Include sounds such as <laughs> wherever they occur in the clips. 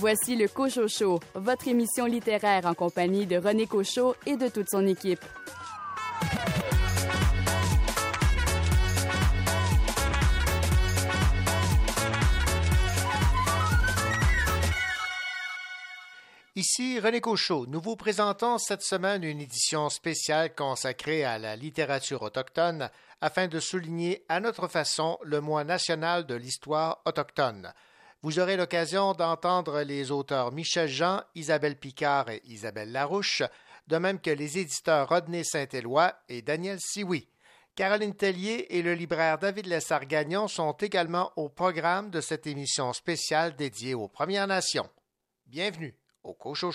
Voici le Cocho Show, votre émission littéraire en compagnie de René Cochot et de toute son équipe. Ici René Cochot. Nous vous présentons cette semaine une édition spéciale consacrée à la littérature autochtone afin de souligner à notre façon le mois national de l'histoire autochtone. Vous aurez l'occasion d'entendre les auteurs Michel Jean, Isabelle Picard et Isabelle Larouche, de même que les éditeurs Rodney Saint-Éloi et Daniel Sioui. Caroline Tellier et le libraire David Lessard-Gagnon sont également au programme de cette émission spéciale dédiée aux Premières Nations. Bienvenue au Cocho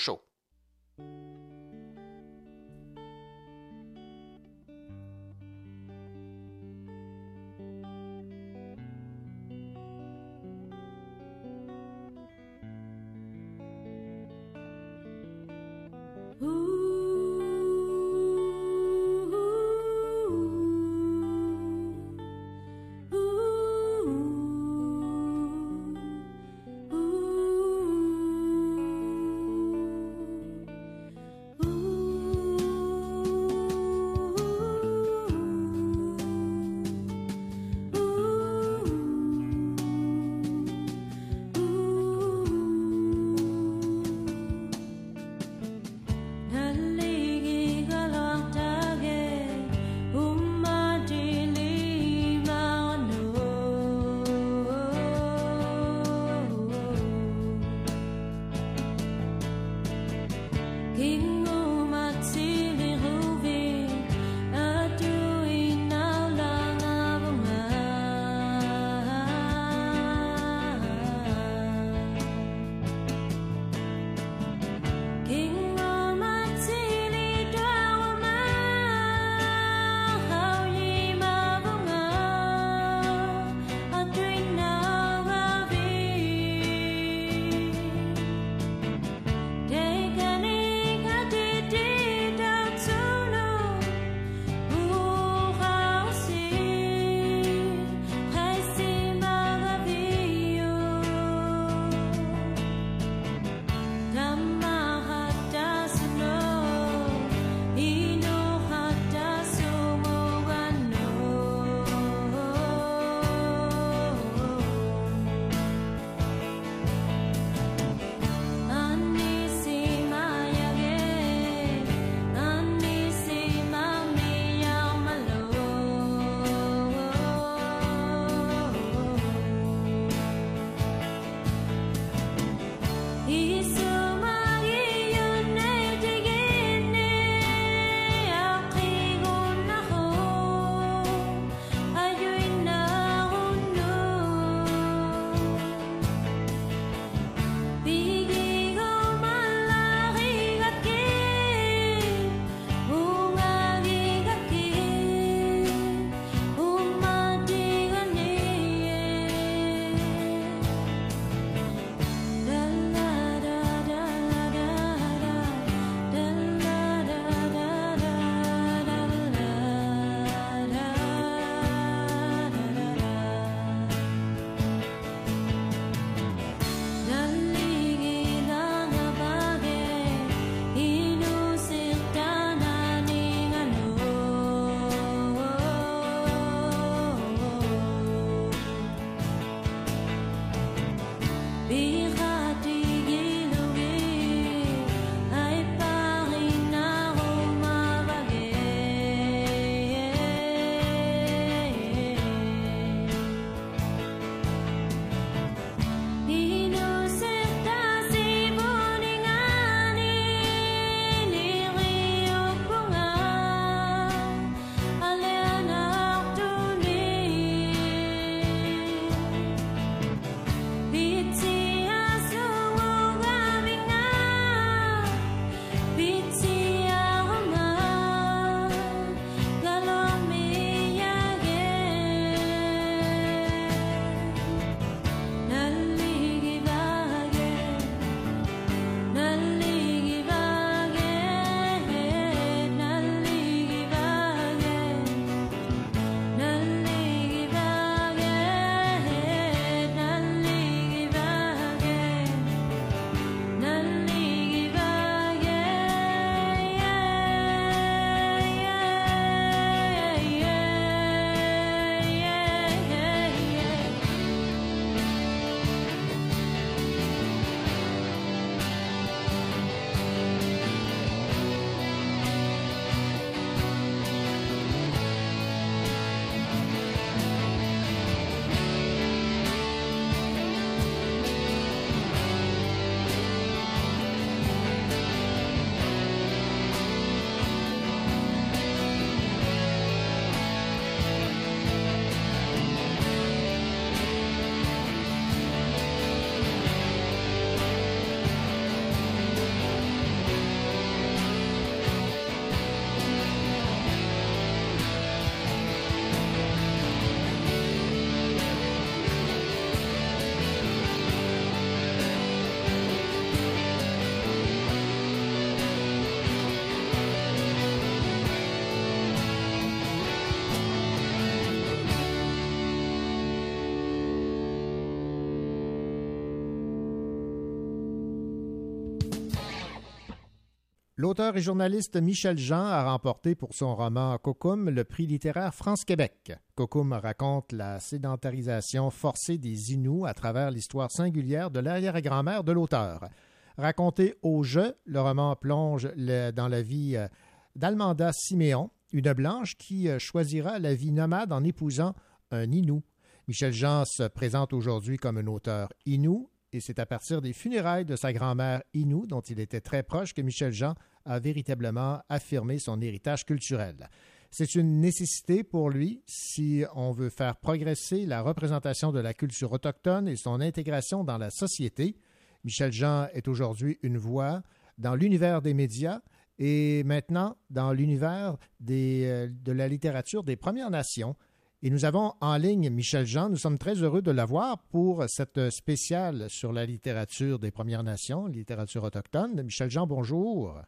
L'auteur et journaliste Michel Jean a remporté pour son roman Cocum le prix littéraire France-Québec. Cocum raconte la sédentarisation forcée des Inuits à travers l'histoire singulière de l'arrière-grand-mère de l'auteur. Raconté au jeu, le roman plonge dans la vie euh, d'Almanda Siméon, une blanche qui euh, choisira la vie nomade en épousant un Inou. Michel Jean se présente aujourd'hui comme un auteur Inou et c'est à partir des funérailles de sa grand-mère Inou, dont il était très proche, que Michel Jean a véritablement affirmé son héritage culturel. C'est une nécessité pour lui si on veut faire progresser la représentation de la culture autochtone et son intégration dans la société. Michel Jean est aujourd'hui une voix dans l'univers des médias et maintenant dans l'univers euh, de la littérature des Premières Nations. Et nous avons en ligne Michel Jean. Nous sommes très heureux de l'avoir pour cette spéciale sur la littérature des Premières Nations, littérature autochtone. Michel Jean, bonjour.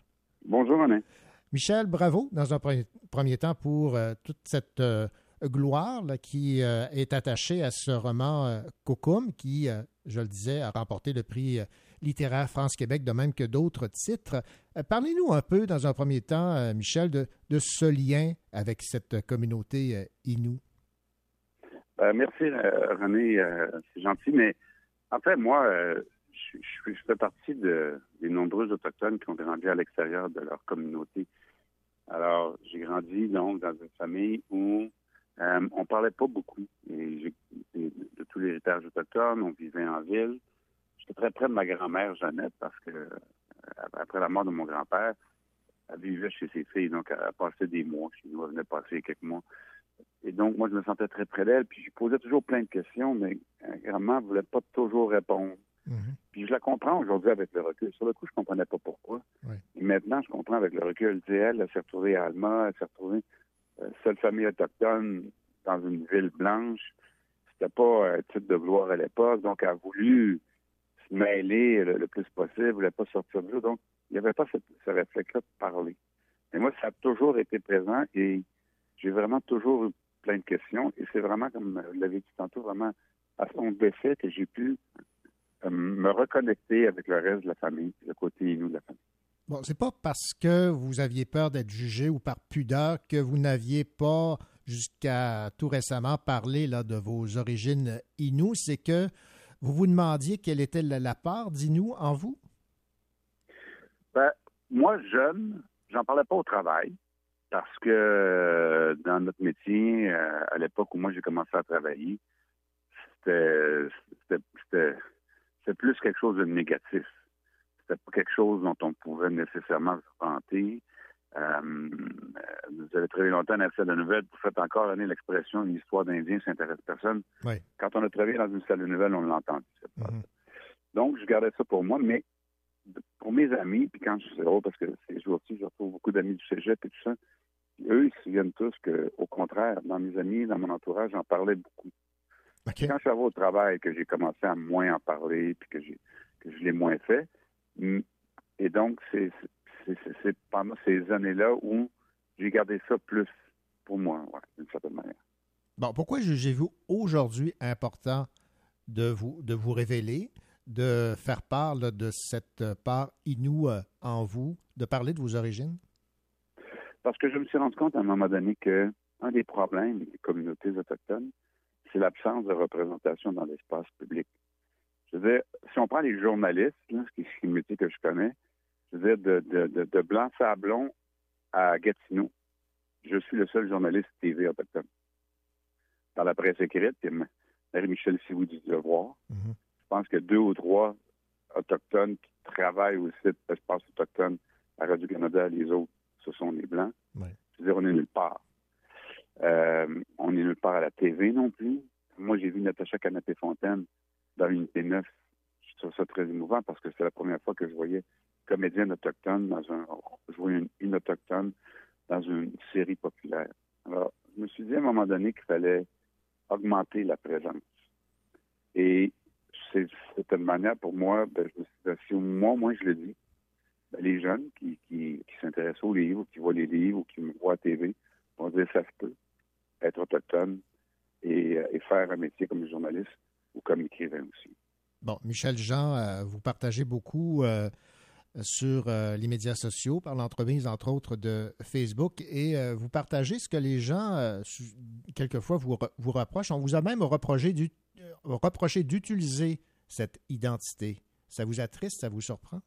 Bonjour, René. Michel, bravo dans un premier temps pour euh, toute cette euh, gloire qui euh, est attachée à ce roman Cocum qui, je le disais, a remporté le prix littéraire France-Québec, de même que d'autres titres. Parlez-nous un peu, dans un premier temps, Michel, de, de, ce lien avec cette communauté Inou. Merci, René. C'est gentil, mais en fait, moi, je, fais partie de, des nombreux Autochtones qui ont grandi à l'extérieur de leur communauté. Alors, j'ai grandi donc dans une famille où euh, on parlait pas beaucoup de, tout l'héritage autochtone. On vivait en ville. J'étais très près de ma grand-mère Jeannette parce que après la mort de mon grand-père, elle vivait chez ses filles, donc elle passait des mois chez nous. Elle venait passer quelques mois. Et donc, moi, je me sentais très près d'elle. Puis, je posais toujours plein de questions, mais grand-mère ne voulait pas toujours répondre. Mm-hmm. Puis, je la comprends aujourd'hui avec le recul. Sur le coup, je ne comprenais pas pourquoi. Et maintenant, je comprends avec le recul. Tu elle, elle s'est retrouvée à Alma, elle s'est retrouvée euh, seule famille autochtone dans une ville blanche. C'était pas un titre de gloire à l'époque. Donc, elle a voulu se mêler le, plus possible, elle voulait pas sortir de là. Donc, il n'y avait pas ce réflexe-là de parler. Mais moi, ça a toujours été présent et j'ai vraiment toujours eu plein de questions. Et c'est vraiment, comme vous l'avez dit tantôt, vraiment à son décès que j'ai pu euh, me reconnecter avec le reste de la famille, le côté inou de la famille. Bon, c'est pas parce que vous aviez peur d'être jugé ou par pudeur que vous n'aviez pas jusqu'à tout récemment parlé là, de vos origines inou, c'est que vous vous demandiez quelle était la, part d'inou en vous? Ben, moi, jeune, j'en parlais pas au travail parce que euh, dans notre métier, euh, à l'époque où moi j'ai commencé à travailler, c'était plus quelque chose de négatif. C'était pas quelque chose dont on pouvait nécessairement se vanter. Euh, vous avez travaillé longtemps à la salle de nouvelles, vous faites encore donner l'expression une histoire d'Indien, ça n'intéresse personne. Quand on a travaillé dans une salle de nouvelles, on l'a mm Donc, je gardais ça pour moi, mais pour mes amis, puis quand je c'est drôle parce que ces jours-ci, je retrouve beaucoup d'amis du cégep et tout ça, eux, ils se souviennent tous que, au contraire, dans mes amis, dans mon entourage, j'en parlais beaucoup. Quand je suis au travail, que j'ai commencé à moins en parler, puis que, j'ai, que je l'ai moins fait. Et donc, c'est, c'est, pendant ces années-là où j'ai gardé ça plus pour moi, d'une certaine manière. Bon, pourquoi jugez-vous aujourd'hui important de vous, de vous révéler, de faire part de cette part inoue euh, en vous, de parler de vos origines? Parce que je me suis rendu compte à un moment donné que un des problèmes des communautés autochtones, c'est l'absence de représentation dans l'espace public. Je veux dire, si on prend les journalistes, ce qui est le métier que je connais, je veux dire, de, de, Blanc-Sablon à Gatineau, je suis le seul journaliste TV autochtone. Dans la presse écrite, Marie-Michel Sioux du Devoir. Mm-hmm. Je pense que deux ou trois autochtones qui travaillent au site d'espace autochtone à Radio-Canada, les autres ce sont les Blancs. C'est-à-dire, on est nulle part. Euh, on est nulle part à la TV non plus. Moi, j'ai vu Natacha Canapé-Fontaine dans l'unité 9. Je trouve ça très émouvant parce que c'est la première fois que je voyais comédienne autochtone dans un jouer une, autochtone dans une série populaire. Alors, je me suis dit à un moment donné qu'il fallait augmenter la présence. Et c'est une manière pour moi, ben, je si moi, moi je le dis, ben, les jeunes qui, qui, s'intéressent aux livres, qui voient les livres ou qui me voient à TV vont dire ça se peut être autochtone et, euh, faire un métier comme journaliste ou comme écrivain aussi. Bon, Michel Jean, euh, vous partagez beaucoup euh, sur les médias sociaux par l'entremise, entre autres, de Facebook et vous partagez ce que les gens, quelquefois, vous, vous reprochent. On vous a même reproché d'utiliser cette identité. Ça vous attriste, ça vous surprend?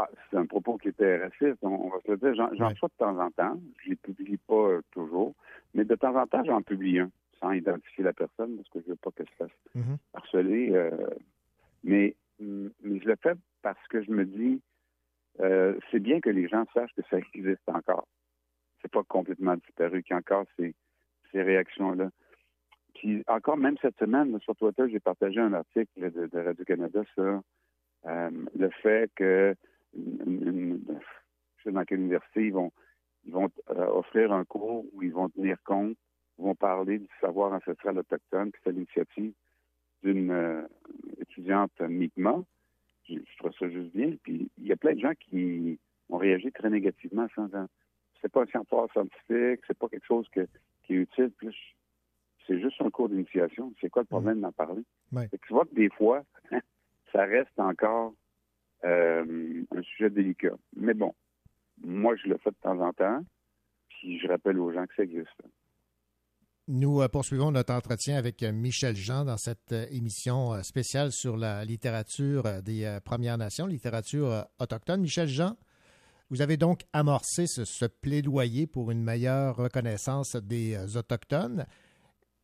Bah, c'est un propos qui était raciste, on, va se le dire. J'en ouais. de temps en temps. Je ne les publie pas euh, toujours. Mais de temps en temps, j'en publie un, sans identifier la personne, parce que je ne veux pas qu'elle se fasse mm-hmm. harceler. Euh, mais, mm, mais je le fais parce que je me dis, euh, c'est bien que les gens sachent que ça existe encore. C'est pas complètement disparu, qu'il y a encore ces, ces réactions-là. Puis encore, même cette semaine, sur Twitter, j'ai partagé un article de, de Radio-Canada sur le fait que je sais dans quelle université, ils vont, ils vont euh, offrir un cours où ils vont tenir compte, ils vont parler du savoir ancestral autochtone, puis c'est l'initiative d'une euh, étudiante Mi'kmaq. Je, trouve ça juste bien. Puis il y a plein de gens qui ont réagi très négativement en disant c'est pas un savoir scientifique, c'est pas quelque chose qui est utile. Plus c'est juste un cours d'initiation. C'est quoi le problème d'en parler? tu vois que des fois, <laughs> ça reste encore euh, un sujet délicat. Mais bon, moi, je le fais de temps en temps, puis je rappelle aux gens que ça existe. Nous euh, poursuivons notre entretien avec euh, Michel Jean dans cette émission spéciale sur la littérature des Premières Nations, littérature autochtone. Michel Jean, vous avez donc amorcé ce plaidoyer pour une meilleure reconnaissance des Autochtones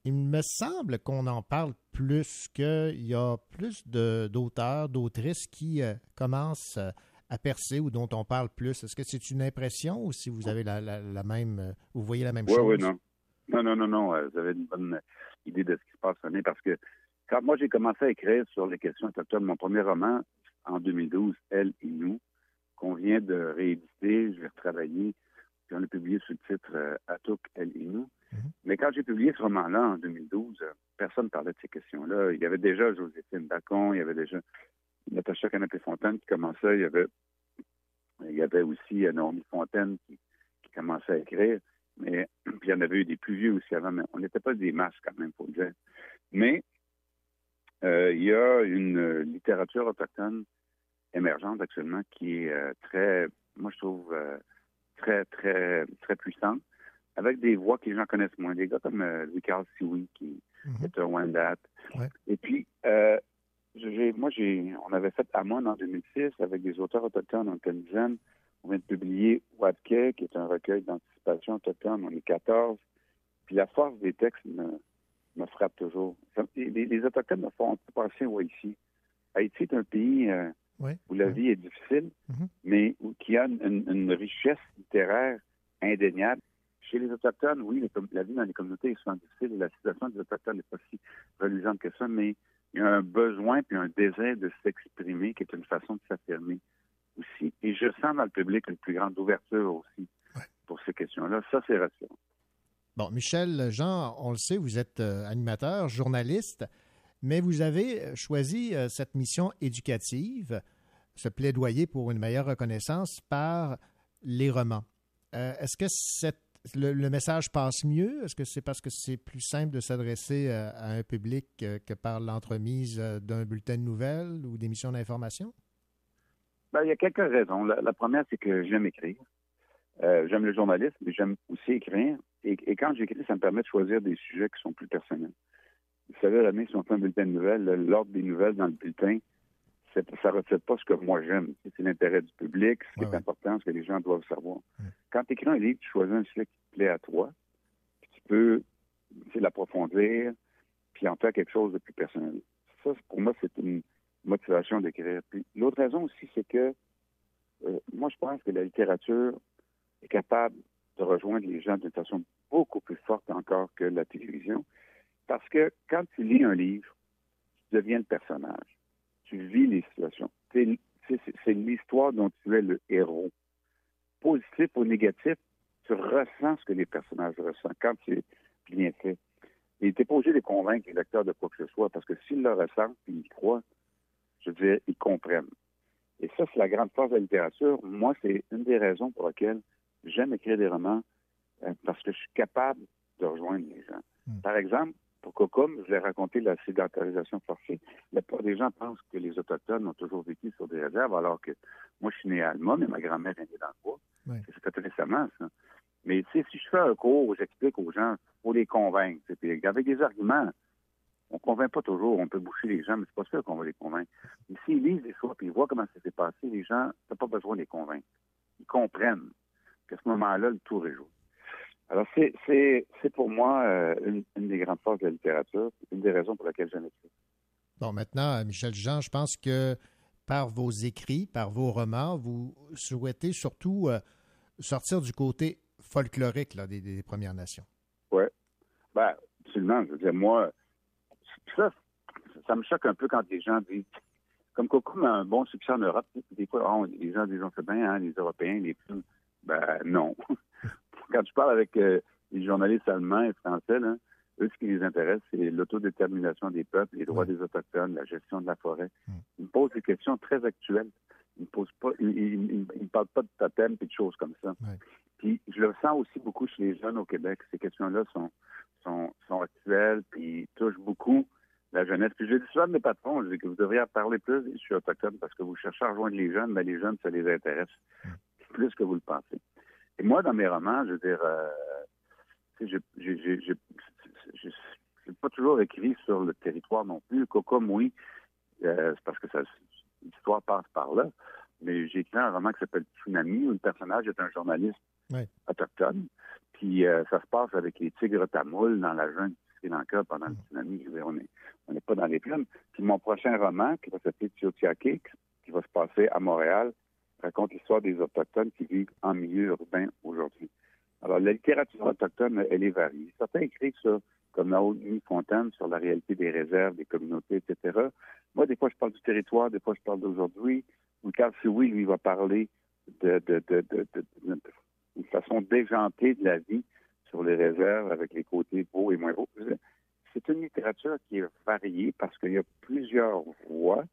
il me semble qu'on en parle plus, qu'il y a plus d'auteurs, d'autrices qui euh, commencent euh, à percer ou dont on parle plus. Est-ce que c'est une impression ou si vous avez la, même, euh, vous voyez la même chose? Oui, oui, non. Non, non, non, non. Vous avez une bonne idée de ce qui se passe, parce que quand moi j'ai commencé à écrire sur les questions autochtones, mon premier roman en 2012, Elle et nous, qu'on vient de rééditer, je vais retravailler, puis on a publié sous le titre Atuk, Elle et nous. Mhm. Mais quand j'ai publié ce roman-là en 2012, euh, personne ne parlait de ces questions-là. Il y avait déjà Joséphine Bacon, il y avait déjà Natacha Canapé-Fontaine qui commençait, il y avait, il y avait aussi euh, Naomi Fontaine qui, commençait à écrire. Mais <clears throat> puis il y en avait eu des plus vieux aussi avant, mais on n'était pas des masses quand même, pour le dire. Mais euh, il y a une littérature autochtone émergente actuellement qui est très, moi je trouve, très, très, très puissante avec des voix que les gens connaissent moins. Des gars comme euh, Carl Siwi, qui mhm. est un Wendat. Et puis, euh, moi, j'ai, on avait fait Amon en 2006 avec des auteurs autochtones, en une On vient de publier Wadke, qui est un recueil d'anticipation autochtone. On est 14. Puis la force des textes me, me frappe toujours. Les, Autochtones me font penser à Haïti. Haïti est un pays euh, où la vie est difficile, mhm. mais où, qui a une richesse littéraire indéniable chez les Autochtones, oui, la vie dans les communautés est souvent difficile et la situation des Autochtones n'est pas si reluisante que ça, mais il y a un besoin puis un désir de s'exprimer qui est une façon de s'affirmer aussi. Et je sens dans le public une plus grande ouverture aussi pour ces questions-là. Ça, c'est rassurant. Bon, Michel Jean, on le sait, vous êtes euh, animateur, journaliste, mais vous avez choisi euh, cette mission éducative, ce plaidoyer pour une meilleure reconnaissance par les romans. Euh, est-ce que cette le, message passe mieux? Est-ce que c'est parce que c'est plus simple de s'adresser euh, à, un public euh, que par l'entremise euh, d'un bulletin de nouvelles ou d'émissions d'information? Ben, il y a quelques raisons. La, première, c'est que j'aime écrire. j'aime le journalisme, mais j'aime aussi écrire. Et, quand j'écris, ça me permet de choisir des sujets qui sont plus personnels. Vous savez, l'année, si on un bulletin de nouvelles, l'ordre des nouvelles dans le bulletin, ça ne reflète pas ce que moi j'aime. C'est l'intérêt du public, ce qui est important, ce que les gens doivent savoir. Quand tu écris un livre, tu choisis un sujet qui te plaît à toi, puis tu peux l'approfondir, puis en faire quelque chose de plus personnel. Ça, pour moi, c'est une motivation d'écrire. Puis l'autre raison aussi, c'est que euh, moi, je pense que la littérature est capable de rejoindre les gens d'une façon beaucoup plus forte encore que la télévision. Parce que quand tu lis un livre, tu deviens le personnage tu vis les situations. C'est l'histoire dont tu es le héros. Positif ou négatif, tu ressens ce que les personnages ressentent quand c'est bien fait. Et tu n'es pas obligé de convaincre les lecteurs de quoi que ce soit, parce que s'ils le ressentent et ils croient, je veux dire, ils comprennent. Et ça, c'est la grande force de la littérature. Moi, c'est une des raisons pour lesquelles j'aime écrire des romans, euh, parce que je suis capable de rejoindre les gens. Hmm. Par exemple, Cocom, je l'ai raconté la sédentarisation forcée. La plupart des gens pensent que les Autochtones ont toujours vécu sur des réserves, alors que moi, je suis né à Alma, mais ma grand-mère est née dans le bois. C'est fait récemment, ça. Mais si je fais un cours où j'explique aux gens, pour les convaincre, avec des arguments, on ne convainc pas toujours, on peut boucher les gens, mais c'est pas sûr qu'on va les convaincre. Mais s'ils lisent les choses et ils voient comment ça s'est passé, les gens, n'ont pas besoin de les convaincre. Ils comprennent qu'à ce moment-là, le tour est joué. Alors, c'est pour moi euh, une, des grandes forces de la littérature, une des raisons pour lesquelles j'aime écrit. Bon, maintenant, Michel Jean, je pense que par vos écrits, par vos romans, vous souhaitez surtout euh, sortir du côté folklorique des, Premières Nations. Oui. Ben, absolument. Je veux dire, moi, ça, ça me choque un peu quand les gens disent, comme Coco a un bon succès en Europe, des fois, oh, les gens disent, fait bien, hein, les Européens, les plus. Ben, non. Quand je parle avec euh, les journalistes allemands et français, eux, ce qui les intéresse, c'est l'autodétermination des peuples, les droits des Autochtones, la gestion de la forêt. Ils me posent des questions très actuelles. Ils ne posent pas, ils, parlent pas de totem et de choses comme ça. Puis je le sens aussi beaucoup chez les jeunes au Québec. Ces questions-là sont, sont, sont actuelles, puis touchent beaucoup la jeunesse. Puis je dis souvent à mes patrons, je dis que vous devriez en parler plus je suis autochtone parce que vous cherchez à rejoindre les jeunes, mais les jeunes, ça les intéresse plus que vous le pensez. Et moi, dans mes romans, je veux dire, euh, je n'ai pas toujours écrit sur le territoire non plus. Comme oui, euh, c'est parce que l'histoire passe par là. Mais j'ai écrit un roman qui s'appelle Tsunami, où le personnage est un journaliste autochtone. Puis euh, ça se passe avec les tigres tamouls dans la jungle du Sri Lanka pendant le mm. tsunami. On n'est on est pas dans les plumes. Puis mon prochain roman, qui va s'appeler Tiotiake, qui va se passer à Montréal, raconte l'histoire des Autochtones qui vivent en milieu urbain aujourd'hui. Alors, la littérature autochtone, elle est variée. Certains écrivent ça, comme Naomi Fontaine, sur la réalité des réserves, des communautés, etc. Moi, des fois, je parle du territoire, des fois, je parle d'aujourd'hui. Ou Carl oui, lui, va parler de, façon déjantée de la vie sur les réserves avec les côtés beaux et moins beaux. C'est une littérature qui est variée parce qu'il y a plusieurs voix.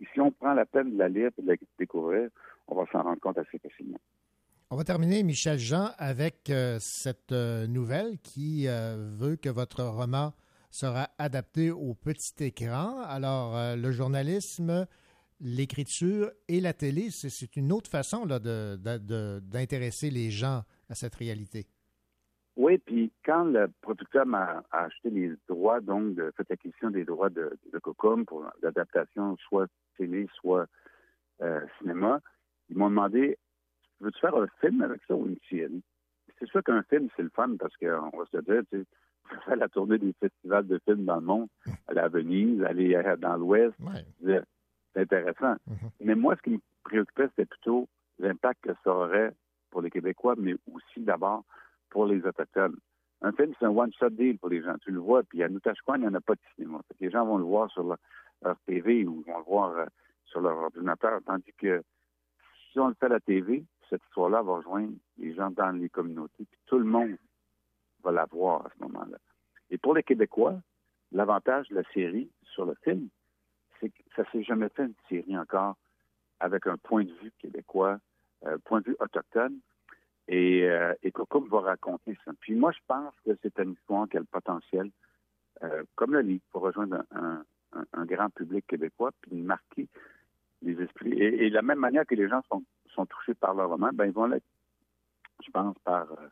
Et si on prend la peine de la lire et de la découvrir, on va s'en rendre compte assez facilement. On va terminer, Michel Jean, avec euh, cette euh, nouvelle qui euh, veut que votre roman sera adapté au petit écran. Alors, le journalisme, l'écriture et la télé, c'est une autre façon d'intéresser les gens à cette réalité. Oui, puis quand le producteur m'a acheté les droits, donc, de cette acquisition des droits de, de Cocom pour l'adaptation soit télé, soit cinéma, ils m'ont demandé veux-tu faire un film avec ça ou une série? C'est sûr qu'un film, c'est le fun parce qu'on va se dire, tu sais, <laughs> faire la tournée des festivals de films dans le monde, aller à Venise, aller dans l'Ouest, c'est intéressant. Mm-hmm. Mais moi, ce qui me préoccupait, c'était plutôt l'impact que ça aurait pour les Québécois, mais aussi d'abord pour les Autochtones. Un film, c'est un one-shot deal pour les gens. Tu le vois, puis à Noutachcoin, il n'y en a pas de cinéma. les gens vont le voir sur leur, TV ou vont le voir euh, sur leur ordinateur, tandis que si on le fait à la TV, cette histoire-là va rejoindre les gens dans les communautés, puis tout le monde va la voir à ce moment-là. Et pour les Québécois, l'avantage de la série sur le film, c'est que ça s'est jamais fait une série encore avec un point de vue québécois, un euh, point de vue autochtone. Et, euh, et va raconter ça. Puis moi, je pense que c'est une histoire qui a le potentiel, euh, comme le livre, pour rejoindre un, grand public québécois, puis marquer les esprits. Et, la même manière que les gens sont sont touchés par le roman, ben ils vont l'être, je pense, par, euh,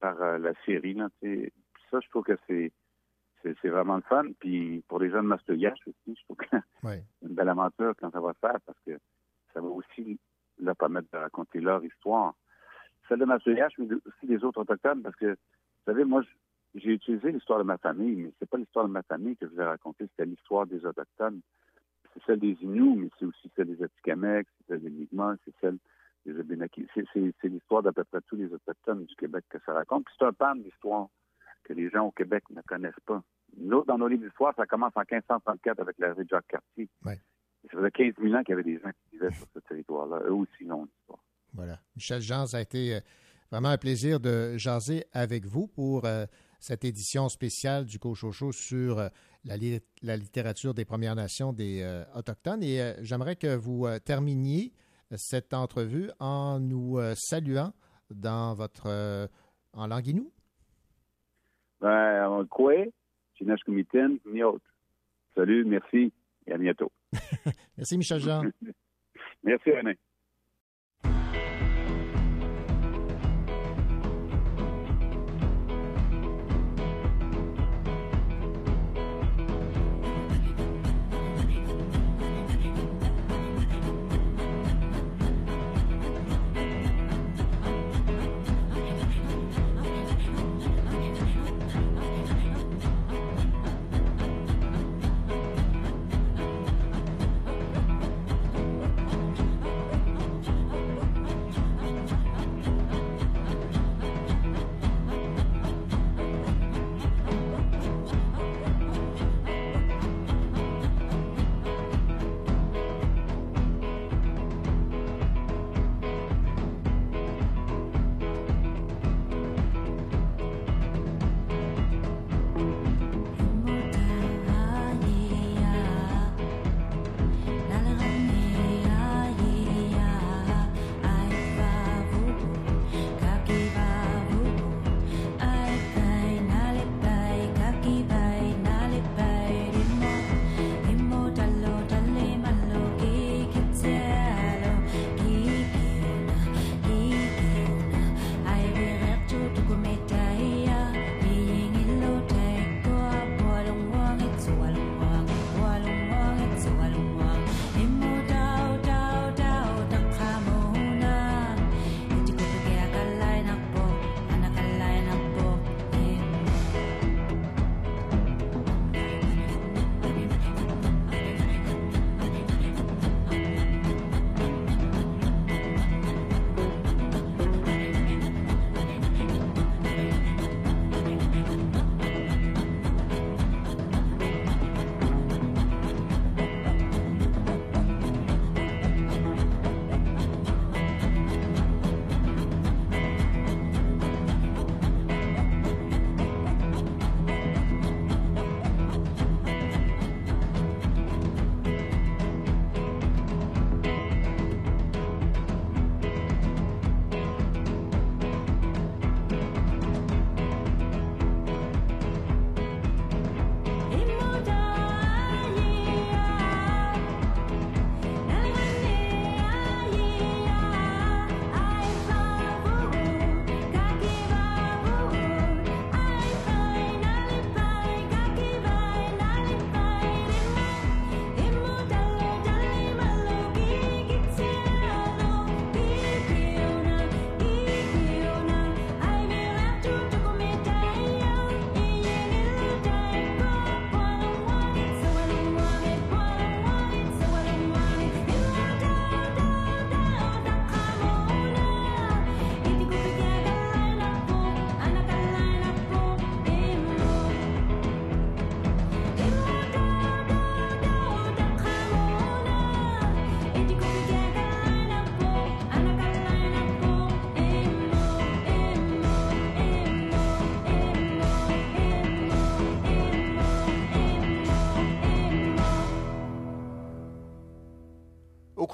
par euh, la série. Là, ça, je trouve que c'est c'est vraiment le fun. Puis pour les jeunes Mastoyash aussi, je trouve que <laughs> c'est une belle aventure quand ça va se faire parce que ça va aussi leur permettre de raconter leur histoire. Celle de Mastoyash, mais aussi des autres autochtones parce que, vous savez, moi, j'ai utilisé l'histoire de ma famille, mais c'est pas l'histoire de ma famille que je vais raconter, c'était l'histoire des autochtones. C'est celle des Inuits, mais c'est aussi celle des Atikamekw, c'est celle des Mi'kmaq, c'est celle c'est l'histoire d'à peu près tous les Autochtones du Québec que ça raconte. Puis c'est un pan d'histoire que les gens au Québec ne connaissent pas. Nous, dans nos livres d'histoire, ça commence en 1534 avec la rue de Jacques-Cartier. Ça faisait 15 000 ans qu'il y avait des gens qui vivaient sur ce territoire-là. Eux aussi ont l'histoire. Voilà. Michel Jean, ça a été euh, vraiment un plaisir de jaser avec vous pour euh, cette édition spéciale du Cochocho sur euh, la, la, littérature des Premières Nations des Autochtones. Et j'aimerais que vous terminiez cette entrevue en nous euh, saluant dans votre euh, en languinou. Ben. Salut, merci et à bientôt. <laughs> merci, Michel Jean. <laughs> merci, René.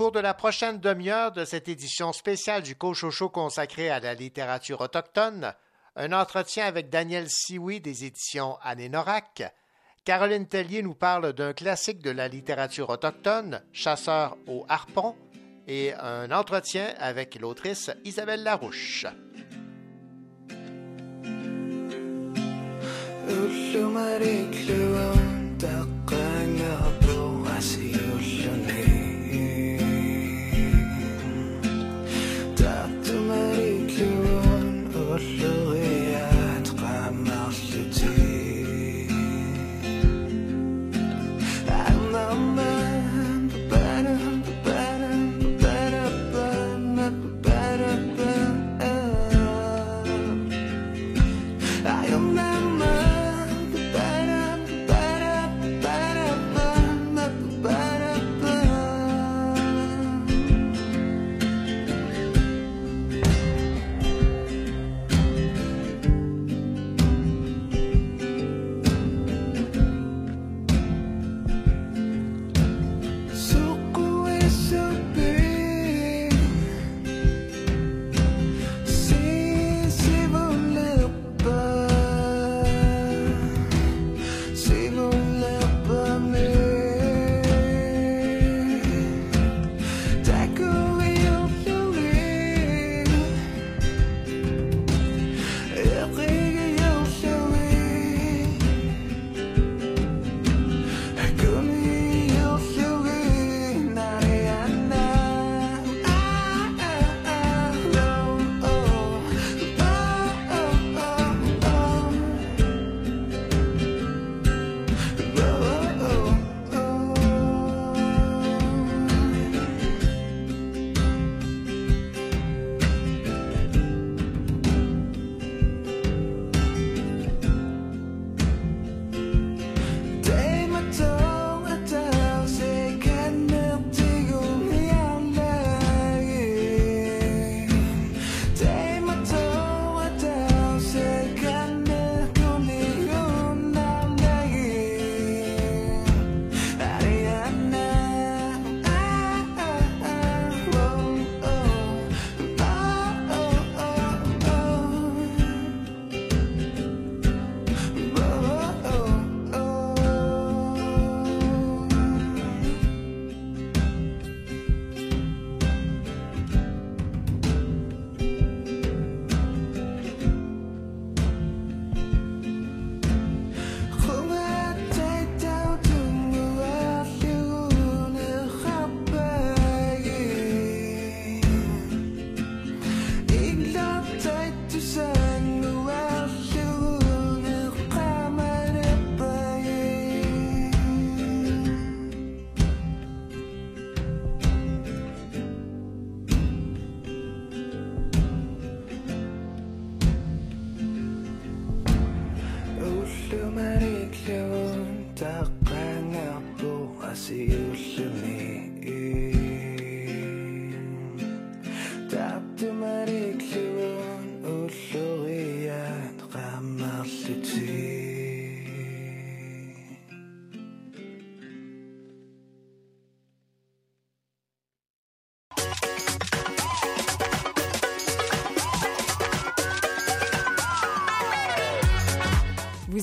cours de la prochaine demi-heure de cette édition spéciale du Coach consacrée à la littérature autochtone, un entretien avec Daniel Sioui des éditions Anénorac. Caroline Tellier nous parle d'un classique de la littérature autochtone, Chasseur au harpon, et un entretien avec l'autrice Isabelle Larouche.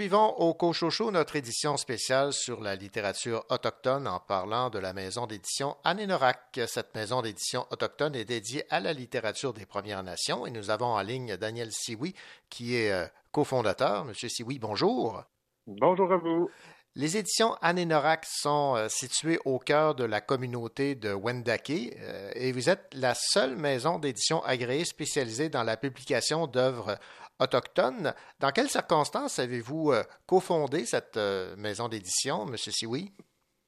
Poursuivons au Cochocho notre édition spéciale sur la littérature autochtone en parlant de la maison d'édition Anénorac. Cette maison d'édition autochtone est dédiée à la littérature des Premières Nations et nous avons en ligne Daniel Siwi qui est euh, cofondateur. Monsieur Siwi, bonjour. Bonjour à vous. Les éditions Anénorac sont euh, situées au cœur de la communauté de Wendake euh, et vous êtes la seule maison d'édition agréée spécialisée dans la publication d'œuvres autochtone. Dans quelles circonstances avez-vous euh, cofondé cette euh, maison d'édition, M. Siwi?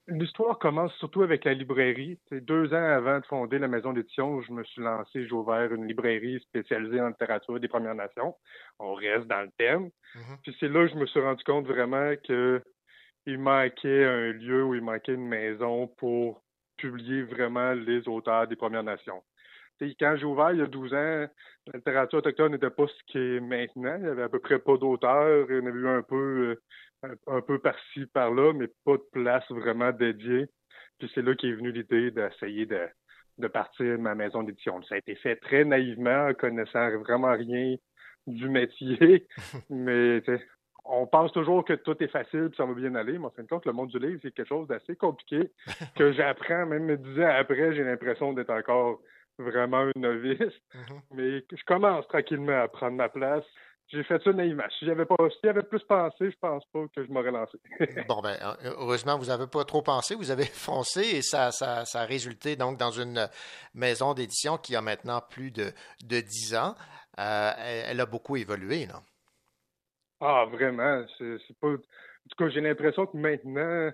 L'histoire commence surtout avec la librairie. deux ans avant de fonder la maison d'édition, je me suis lancé, j'ai ouvert une librairie spécialisée en littérature des Premières Nations. On reste dans le thème. Mm-hmm. Puis c'est là que je me suis rendu compte vraiment qu'il manquait un lieu où il manquait une maison pour publier vraiment les auteurs des Premières Nations quand j'ai ouvert il y a 12 ans, la littérature autochtone n'était pas ce qui est maintenant. Il y avait à peu près pas d'auteurs. Il y en avait eu un peu, euh, un, peu par-ci, par-là, mais pas de place vraiment dédiée. Puis c'est là qu'est venue l'idée d'essayer de, de partir de ma maison d'édition. Ça a été fait très naïvement, en connaissant vraiment rien du métier. <laughs> mais on pense toujours que tout est facile et ça va bien aller, mais en fin de compte, le monde du livre, c'est quelque chose d'assez compliqué <laughs> que j'apprends, même dix ans après, j'ai l'impression d'être encore vraiment un novice. Mm-hmm. Mais je commence tranquillement à prendre ma place. J'ai fait ça naïvement. Si j'avais pas, si j'avais plus pensé, je pense pas que je m'aurais lancé. <laughs> bon, ben, heureusement, vous n'avez pas trop pensé, vous avez <laughs> foncé et ça, ça, ça a résulté donc dans une maison d'édition qui a maintenant plus de, de 10 ans. Euh, elle, a beaucoup évolué, là. Ah, vraiment. C'est pas. En tout cas, j'ai l'impression que maintenant,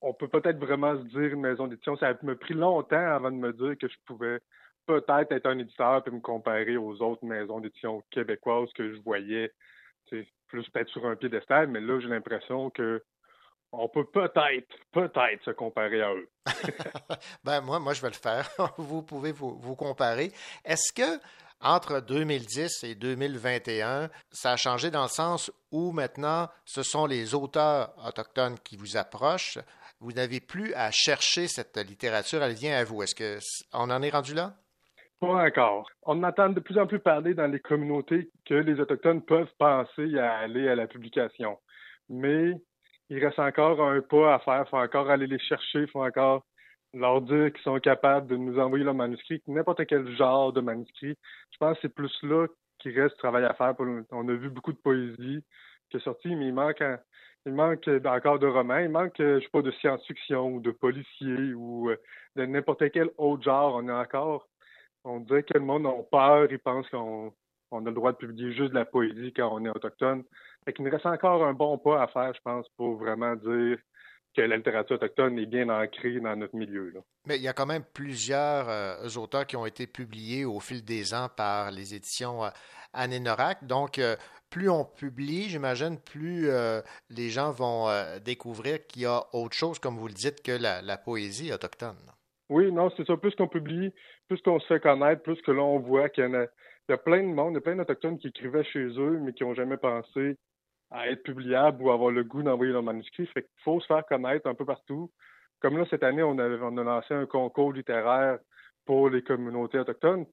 on peut peut-être vraiment se dire une maison d'édition. Ça m'a pris longtemps avant de me dire que je pouvais peut-être être un éditeur et me comparer aux autres maisons d'édition québécoises que je voyais plus peut-être sur un piédestal, mais là, j'ai l'impression que on peut peut-être, peut-être se comparer à eux. <laughs> ben, moi, moi, je vais le faire. <laughs> vous pouvez vous, vous comparer. Est-ce que entre 2010 et 2021, ça a changé dans le sens où maintenant, ce sont les auteurs autochtones qui vous approchent? Vous n'avez plus à chercher cette littérature, elle vient à vous. Est-ce qu'on en est rendu là? Pas encore. On entend de plus en plus parler dans les communautés que les Autochtones peuvent penser à aller à la publication. Mais il reste encore un pas à faire. Il faut encore aller les chercher. Il faut encore leur dire qu'ils sont capables de nous envoyer leur manuscrit, n'importe quel genre de manuscrit. Je pense que c'est plus là qu'il reste travail à faire. On a vu beaucoup de poésie qui est sortie, mais il manque, il manque encore de romans. Il manque, je sais pas, de science-fiction ou de policiers ou euh, de n'importe quel autre genre. On a encore on dirait que le monde a peur, ils pensent qu'on a le droit de publier juste de la poésie quand on est autochtone. Fait qu'il nous reste encore un bon pas à faire, je pense, pour vraiment dire que la littérature autochtone est bien ancrée dans notre milieu. Mais il y a quand même plusieurs euh, auteurs qui ont été publiés au fil des ans par les éditions euh, Anénorac. Donc, euh, plus on publie, j'imagine, plus les gens vont découvrir qu'il y a autre chose, comme vous le dites, que la poésie autochtone. Oui, non, c'est ça. Plus qu'on publie, plus qu'on se fait connaître, plus que là, on voit qu'il y, a, y a plein de monde, il y a plein d'Autochtones qui écrivaient chez eux, mais qui n'ont jamais pensé à être publiables ou avoir le goût d'envoyer leur manuscrit. Fait qu'il faut se faire connaître un peu partout. Comme là, cette année, on a, on a lancé un concours littéraire pour les communautés autochtones.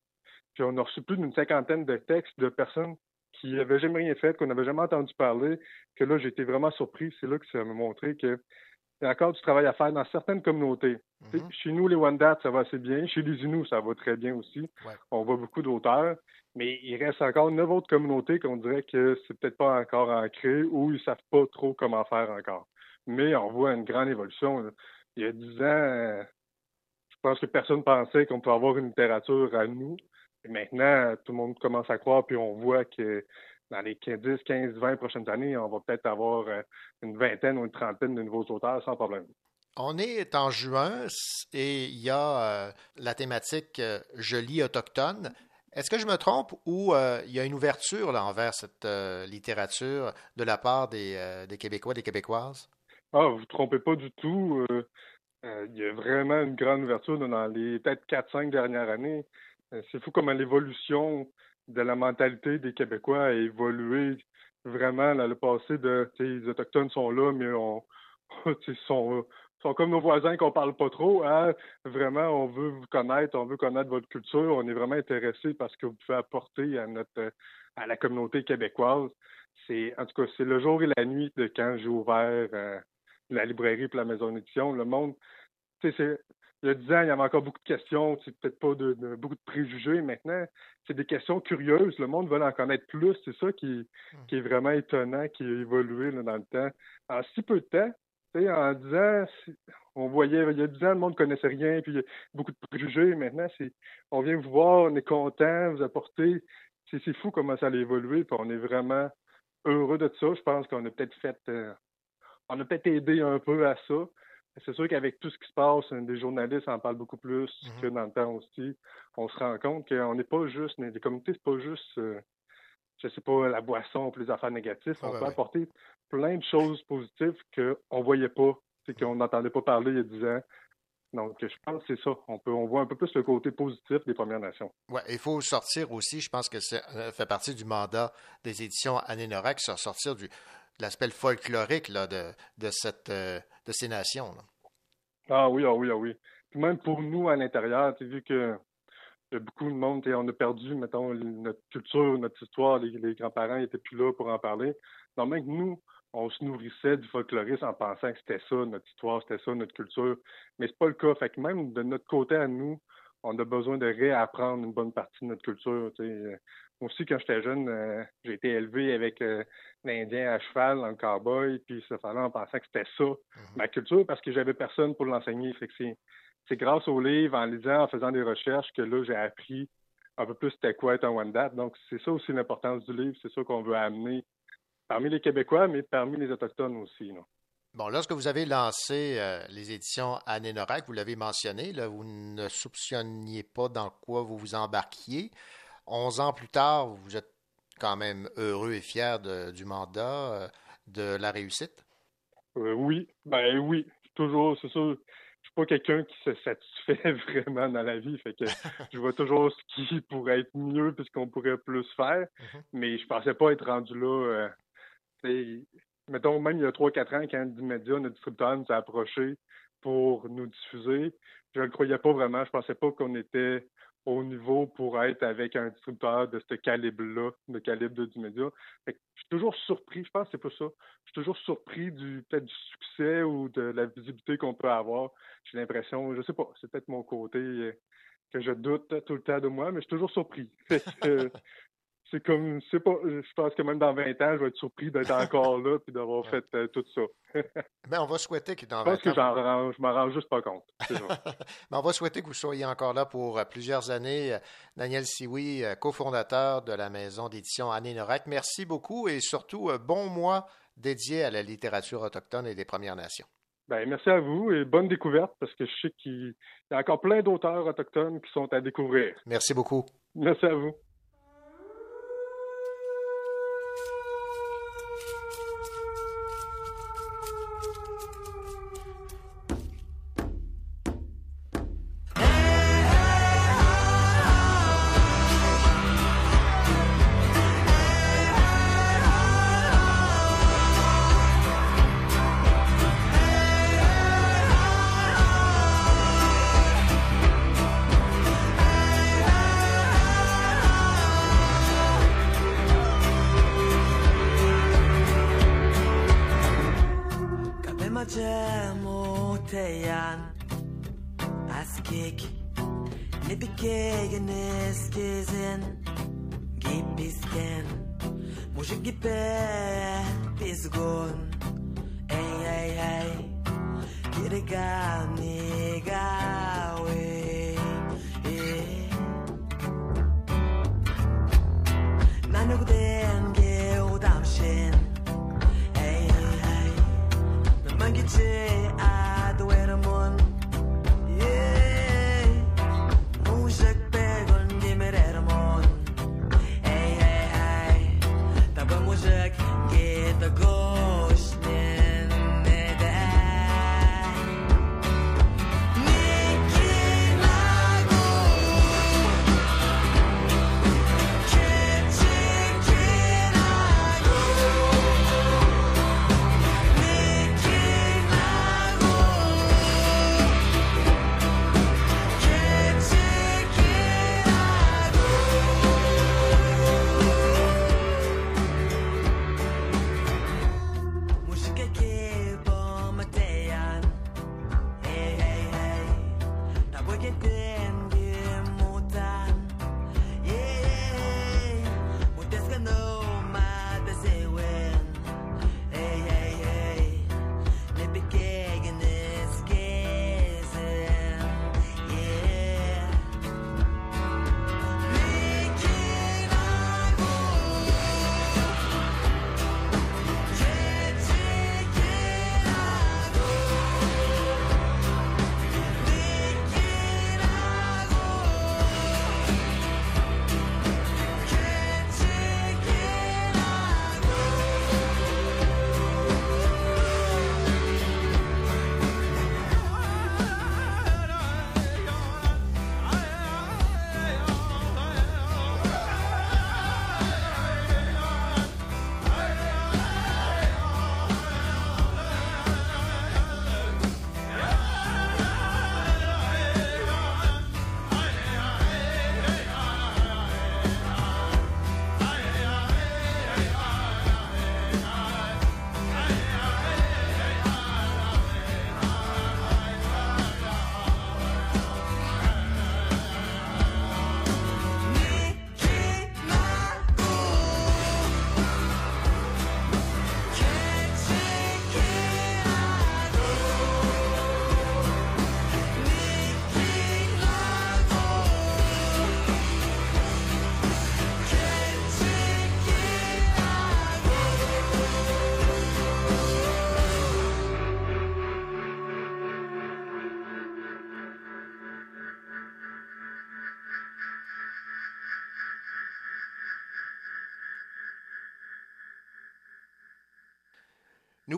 Puis on a reçu plus d'une cinquantaine de textes de personnes qui n'avaient jamais rien fait, qu'on n'avait jamais entendu parler, que là, j'ai été vraiment surpris. C'est là que ça m'a montré que il y a encore du travail à faire dans certaines communautés. Mhm. Chez nous, les Wendat, ça va assez bien. Chez les Inuits, ça va très bien aussi. On voit beaucoup d'auteurs. Mais il reste encore neuf autres communautés qu'on dirait que c'est peut-être pas encore ancré ou ils savent pas trop comment faire encore. Mais on voit une grande évolution. Il y a dix ans, je pense que personne pensait qu'on peut avoir une littérature à nous. Et maintenant, tout le monde commence à croire, puis on voit que dans les 10, 15, 20 prochaines années, on va peut-être avoir euh, une vingtaine ou une trentaine de nouveaux auteurs sans problème. On est en juin et il y a la thématique Je lis autochtone. Est-ce que je me trompe ou il y a une ouverture là, envers cette littérature de la part des, des Québécois, des Québécoises? Ah, vous ne trompez pas du tout. il y a vraiment une grande ouverture dans les peut-être 4-5 dernières années. c'est fou comment l'évolution de la mentalité des Québécois a évolué vraiment dans le passé de les Autochtones sont là, mais on <laughs> sont, comme nos voisins qu'on parle pas trop. Hein? Vraiment, on veut vous connaître, on veut connaître votre culture, on est vraiment intéressé parce que vous pouvez apporter à notre à la communauté québécoise. En tout cas c'est le jour et la nuit de quand j'ai ouvert euh, la librairie pour la maison d'édition. Le monde, c'est il y a 10 ans, il y avait encore beaucoup de questions, c'est peut-être pas de, beaucoup de préjugés. Maintenant, c'est des questions curieuses. Le monde veut en connaître plus. C'est ça qui, hmm. est vraiment étonnant, qui a évolué dans le temps. En si peu de temps, en 10 ans, on voyait, il y a 10 ans, le monde ne connaissait rien, puis il y a beaucoup de préjugés. Maintenant, c'est, on vient vous voir, on est content, vous apporter. C'est, fou comment ça a évolué, puis on est vraiment heureux de ça. Je pense qu'on a peut-être fait, euh, on a peut-être aidé un peu à ça. C'est sûr qu'avec tout ce qui se passe, des journalistes en parlent beaucoup plus mm-hmm. que dans le temps aussi. On se rend compte qu'on n'est pas juste, les communautés, c'est pas juste, euh, je sais pas, la boisson ou les affaires négatives. on peut apporter plein de choses positives qu'on ne voyait pas, qu'on n'entendait pas parler il y a 10 ans. Donc, je pense que c'est ça. On, peut, on voit un peu plus le côté positif des Premières Nations. Oui, il faut sortir aussi, je pense que ça euh, fait partie du mandat des éditions Anénorac, sortir du, l'aspect folklorique là, de, de, cette, euh, de ces nations. Ah oui, ah oui, ah oui. Puis même pour nous à l'intérieur, tu vu que beaucoup de monde, on a perdu, mettons, notre culture, notre histoire, les, grands-parents n'étaient plus là pour en parler. Donc même que nous, on se nourrissait du folklorisme en pensant que c'était ça, notre histoire, c'était ça, notre culture. Mais c'est pas le cas. Fait que même de notre côté à nous, on a besoin de réapprendre une bonne partie de notre culture. Aussi, quand j'étais jeune, euh, j'ai été élevé avec euh, l'Indien à cheval dans le cowboy, puis ça fallait en pensant que c'était ça, mm-hmm. ma culture, parce que j'avais personne pour l'enseigner. C'est grâce aux livres, en lisant, en faisant des recherches, que là, j'ai appris un peu plus c'était quoi être un Wendat. Donc, c'est ça aussi l'importance du livre, c'est ça qu'on veut amener parmi les Québécois, mais parmi les Autochtones aussi. Bon, lorsque vous avez lancé euh, les éditions Anénorac, vous l'avez mentionné, là, vous ne soupçonniez pas dans quoi vous vous embarquiez. Onze ans plus tard, vous êtes quand même heureux et fier du mandat, euh, de la réussite? Euh, oui, ben oui, toujours, c'est ça. Je suis pas quelqu'un qui se satisfait <laughs> vraiment dans la vie, fait que je vois toujours ce qui pourrait être mieux puisqu'on pourrait plus faire, mm-hmm. mais je pensais pas être rendu là. Euh, mettons, même il y a 3-4 ans, quand média, notre distributeur nous a approché pour nous diffuser, je ne le croyais pas vraiment. Je pensais pas qu'on était au niveau pour être avec un distributeur de ce calibre-là, de calibre de du média. je suis toujours surpris, je pense que c'est pas ça. Je suis toujours surpris du peut-être du succès ou de la visibilité qu'on peut avoir. J'ai l'impression, je sais pas, c'est peut-être mon côté euh, que je doute tout le temps de moi, mais je suis toujours surpris. <laughs> c'est comme, c'est pas, je pense que même dans 20 ans, je vais être surpris d'être encore là puis d'avoir fait euh, tout ça. Mais <laughs> on va souhaiter que dans 20 ans. Je pense que je m'en rends juste pas compte. Mais <laughs> on va souhaiter que vous soyez encore là pour euh, plusieurs années. Daniel Sioui, euh, cofondateur de la maison d'édition Annie Norac. Merci beaucoup et surtout, bon mois dédié à la littérature autochtone et des Premières Nations. Ben, merci à vous et bonne découverte parce que je sais qu'il y a encore plein d'auteurs autochtones qui sont à découvrir. Merci beaucoup. Merci à vous.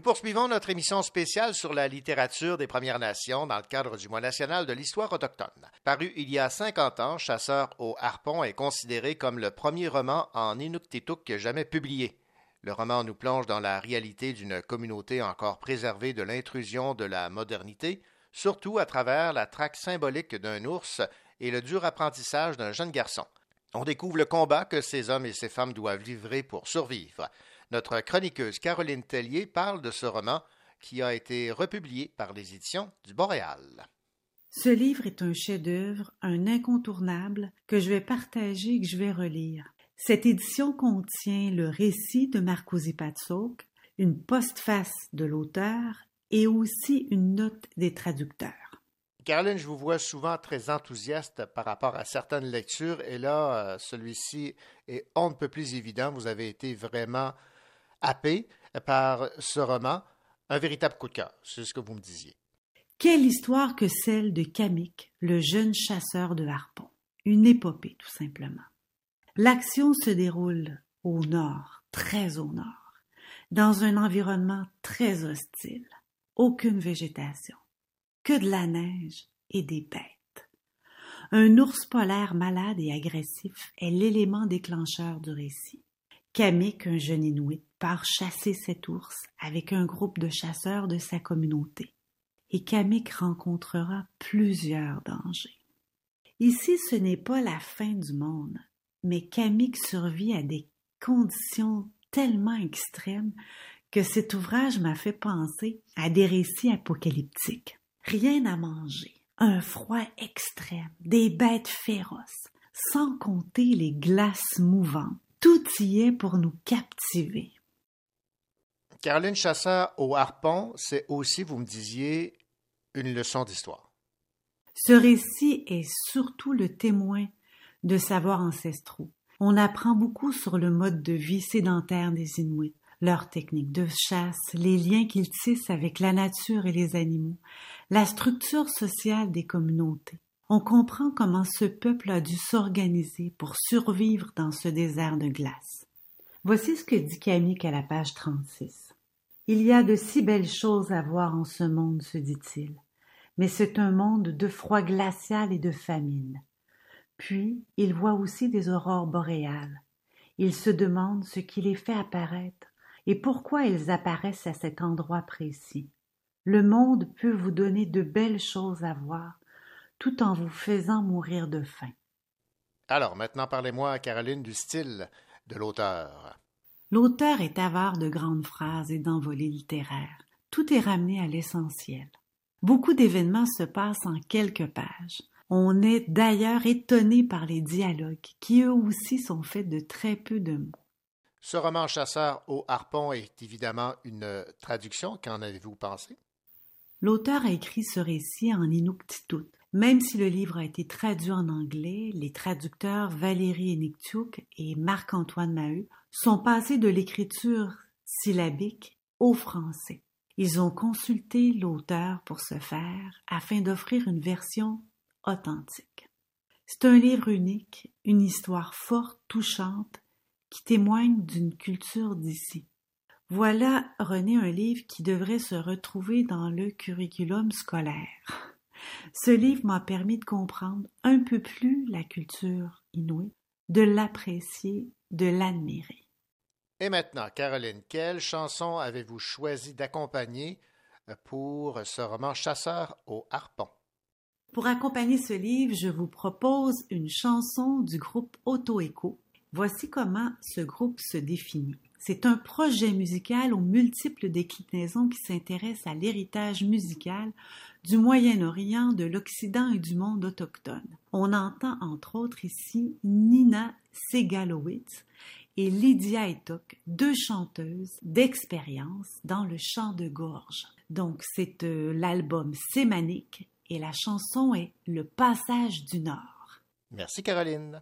Poursuivons notre émission spéciale sur la littérature des Premières Nations dans le cadre du mois national de l'histoire autochtone. Paru il y a 50 ans, Chasseur au harpon est considéré comme le premier roman en Inuktitut jamais publié. Le roman nous plonge dans la réalité d'une communauté encore préservée de l'intrusion de la modernité, surtout à travers la traque symbolique d'un ours et le dur apprentissage d'un jeune garçon. On découvre le combat que ces hommes et ces femmes doivent livrer pour survivre. Notre chroniqueuse Caroline Tellier parle de ce roman qui a été republié par les éditions du Boréal. Ce livre est un chef-d'œuvre, un incontournable que je vais partager et que je vais relire. Cette édition contient le récit de Marcosi Patsok, une postface de l'auteur et aussi une note des traducteurs. Caroline, je vous vois souvent très enthousiaste par rapport à certaines lectures et là, euh, celui-ci est on ne peut plus évident. Vous avez été vraiment happé par ce roman, un véritable coup de cœur, c'est ce que vous me disiez. Quelle histoire que celle de Kamik, le jeune chasseur de harpons. Une épopée, tout simplement. L'action se déroule au nord, très au nord, dans un environnement très hostile. Aucune végétation, que de la neige et des bêtes. Un ours polaire malade et agressif est l'élément déclencheur du récit. Kamik, un jeune Inuit, chasser cet ours avec un groupe de chasseurs de sa communauté. Et Kamik rencontrera plusieurs dangers. Ici, ce n'est pas la fin du monde, mais Kamik survit à des conditions tellement extrêmes que cet ouvrage m'a fait penser à des récits apocalyptiques. Rien à manger, un froid extrême, des bêtes féroces, sans compter les glaces mouvantes tout y est pour nous captiver. Caroline Chasseur au harpon, c'est aussi, vous me disiez, une leçon d'histoire. Ce récit est surtout le témoin de savoirs ancestraux. On apprend beaucoup sur le mode de vie sédentaire des Inuits, leurs techniques de chasse, les liens qu'ils tissent avec la nature et les animaux, la structure sociale des communautés on comprend comment ce peuple a dû s'organiser pour survivre dans ce désert de glace. Voici ce que dit Camille à la page 36. Il y a de si belles choses à voir en ce monde, se dit-il, mais c'est un monde de froid glacial et de famine. Puis il voit aussi des aurores boréales. Il se demande ce qui les fait apparaître et pourquoi elles apparaissent à cet endroit précis. Le monde peut vous donner de belles choses à voir, tout en vous faisant mourir de faim. Alors, maintenant, parlez-moi, Caroline, du style de l'auteur. L'auteur est avare de grandes phrases et d'envolées littéraires. Tout est ramené à l'essentiel. Beaucoup d'événements se passent en quelques pages. On est d'ailleurs étonné par les dialogues, qui eux aussi sont faits de très peu de mots. Ce roman Chasseur au harpon est évidemment une traduction. Qu'en avez-vous pensé? L'auteur a écrit ce récit en inuktitut. Même si le livre a été traduit en anglais, les traducteurs Valérie Eniktiuk et Marc-Antoine Maheu sont passés de l'écriture syllabique au français. Ils ont consulté l'auteur pour ce faire afin d'offrir une version authentique. C'est un livre unique, une histoire forte, touchante, qui témoigne d'une culture d'ici. Voilà, René, un livre qui devrait se retrouver dans le curriculum scolaire. Ce livre m'a permis de comprendre un peu plus la culture inouïe, de l'apprécier, de l'admirer. Et maintenant, Caroline, quelle chanson avez-vous choisi d'accompagner pour ce roman Chasseur au harpon? Pour accompagner ce livre, je vous propose une chanson du groupe Auto Echo. Voici comment ce groupe se définit. C'est un projet musical aux multiples déclinaisons qui s'intéresse à l'héritage musical du Moyen-Orient, de l'Occident et du monde autochtone. On entend entre autres ici Nina Segalowitz et Lydia Etok, deux chanteuses d'expérience dans le chant de gorge. Donc c'est euh, l'album Sémanique et la chanson est Le passage du Nord. Merci Caroline.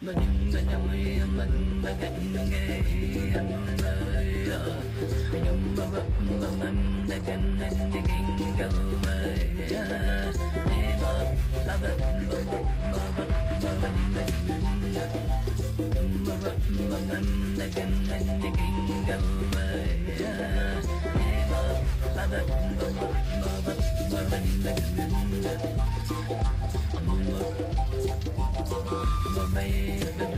mình sẽ nhau yêu mình và cách nghe anh lời mình nhung bao vật và mình đã cảm thấy tình kinh cầu mời đi vào là vật và vật bao vật và mình đã cảm thấy tình baby.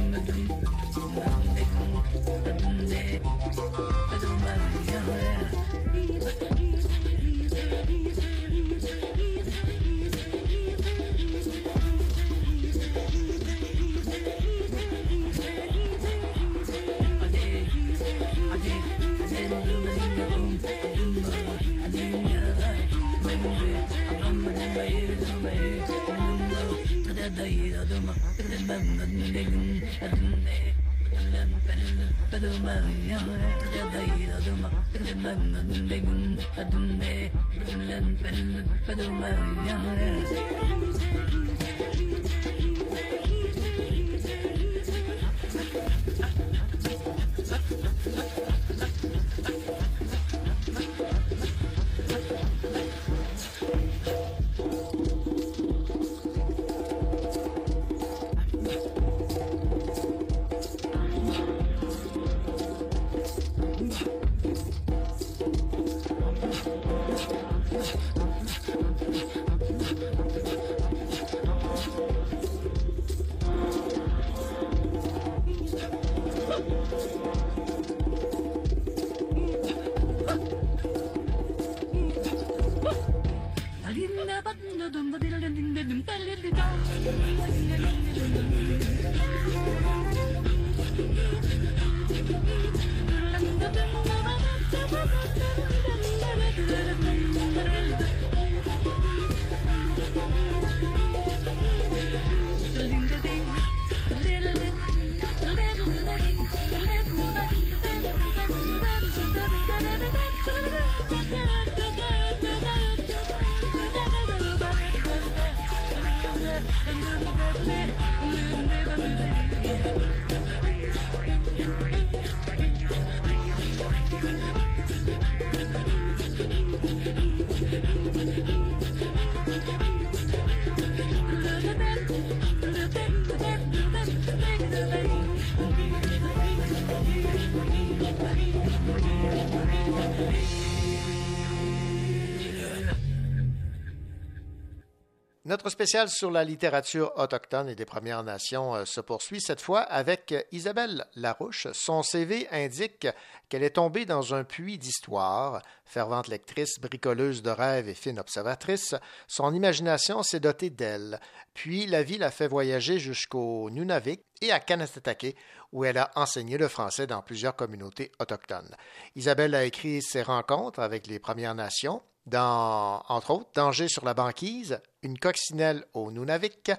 Notre spécial sur la littérature autochtone et des Premières Nations euh, se poursuit cette fois avec Isabelle Larouche. Son CV indique qu'elle est tombée dans un puits d'histoire. Fervente lectrice, bricoleuse de rêves et fine observatrice, son imagination s'est dotée d'elle. Puis la vie l'a fait voyager jusqu'au Nunavik et à Kanesatake, où elle a enseigné le français dans plusieurs communautés autochtones. Isabelle a écrit ses rencontres avec les Premières Nations, dans, entre autres, Danger sur la banquise, Une coccinelle au Nunavik,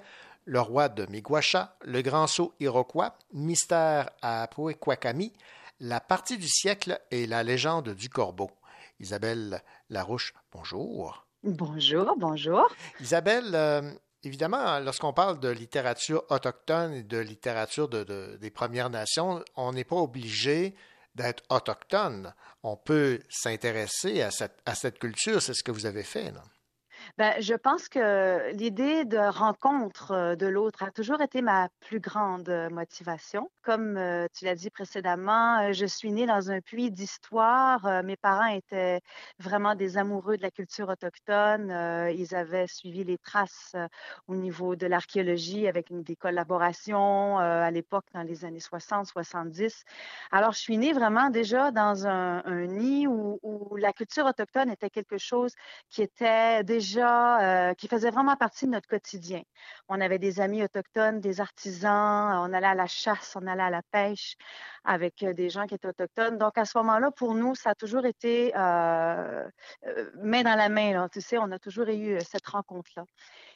Le roi de Miguacha, Le grand saut iroquois, Mystère à Pouequakami, La partie du siècle et La légende du corbeau. Isabelle Larouche, bonjour. Bonjour, bonjour. Isabelle, euh, évidemment, lorsqu'on parle de littérature autochtone et de littérature de, des Premières Nations, on n'est pas obligé d'être autochtone. On peut s'intéresser à cette, culture. C'est ce que vous avez fait. Non? Ben, je pense que l'idée de rencontre euh, de l'autre a toujours été ma plus grande euh, motivation. Comme euh, tu l'as dit précédemment, je suis née dans un puits d'histoire. Mes parents étaient vraiment des amoureux de la culture autochtone. Ils avaient suivi les traces au niveau de l'archéologie avec des collaborations à l'époque dans les années 60-70. Alors, je suis née vraiment déjà dans un, nid où la culture autochtone était quelque chose qui était déjà euh, qui faisait vraiment partie de notre quotidien. On avait des amis autochtones, des artisans, on allait à la chasse, on allait à la pêche avec euh, des gens qui étaient autochtones. Donc, à ce moment-là, pour nous, ça a toujours été euh, main dans la main. Tu sais, on a toujours eu cette rencontre-là.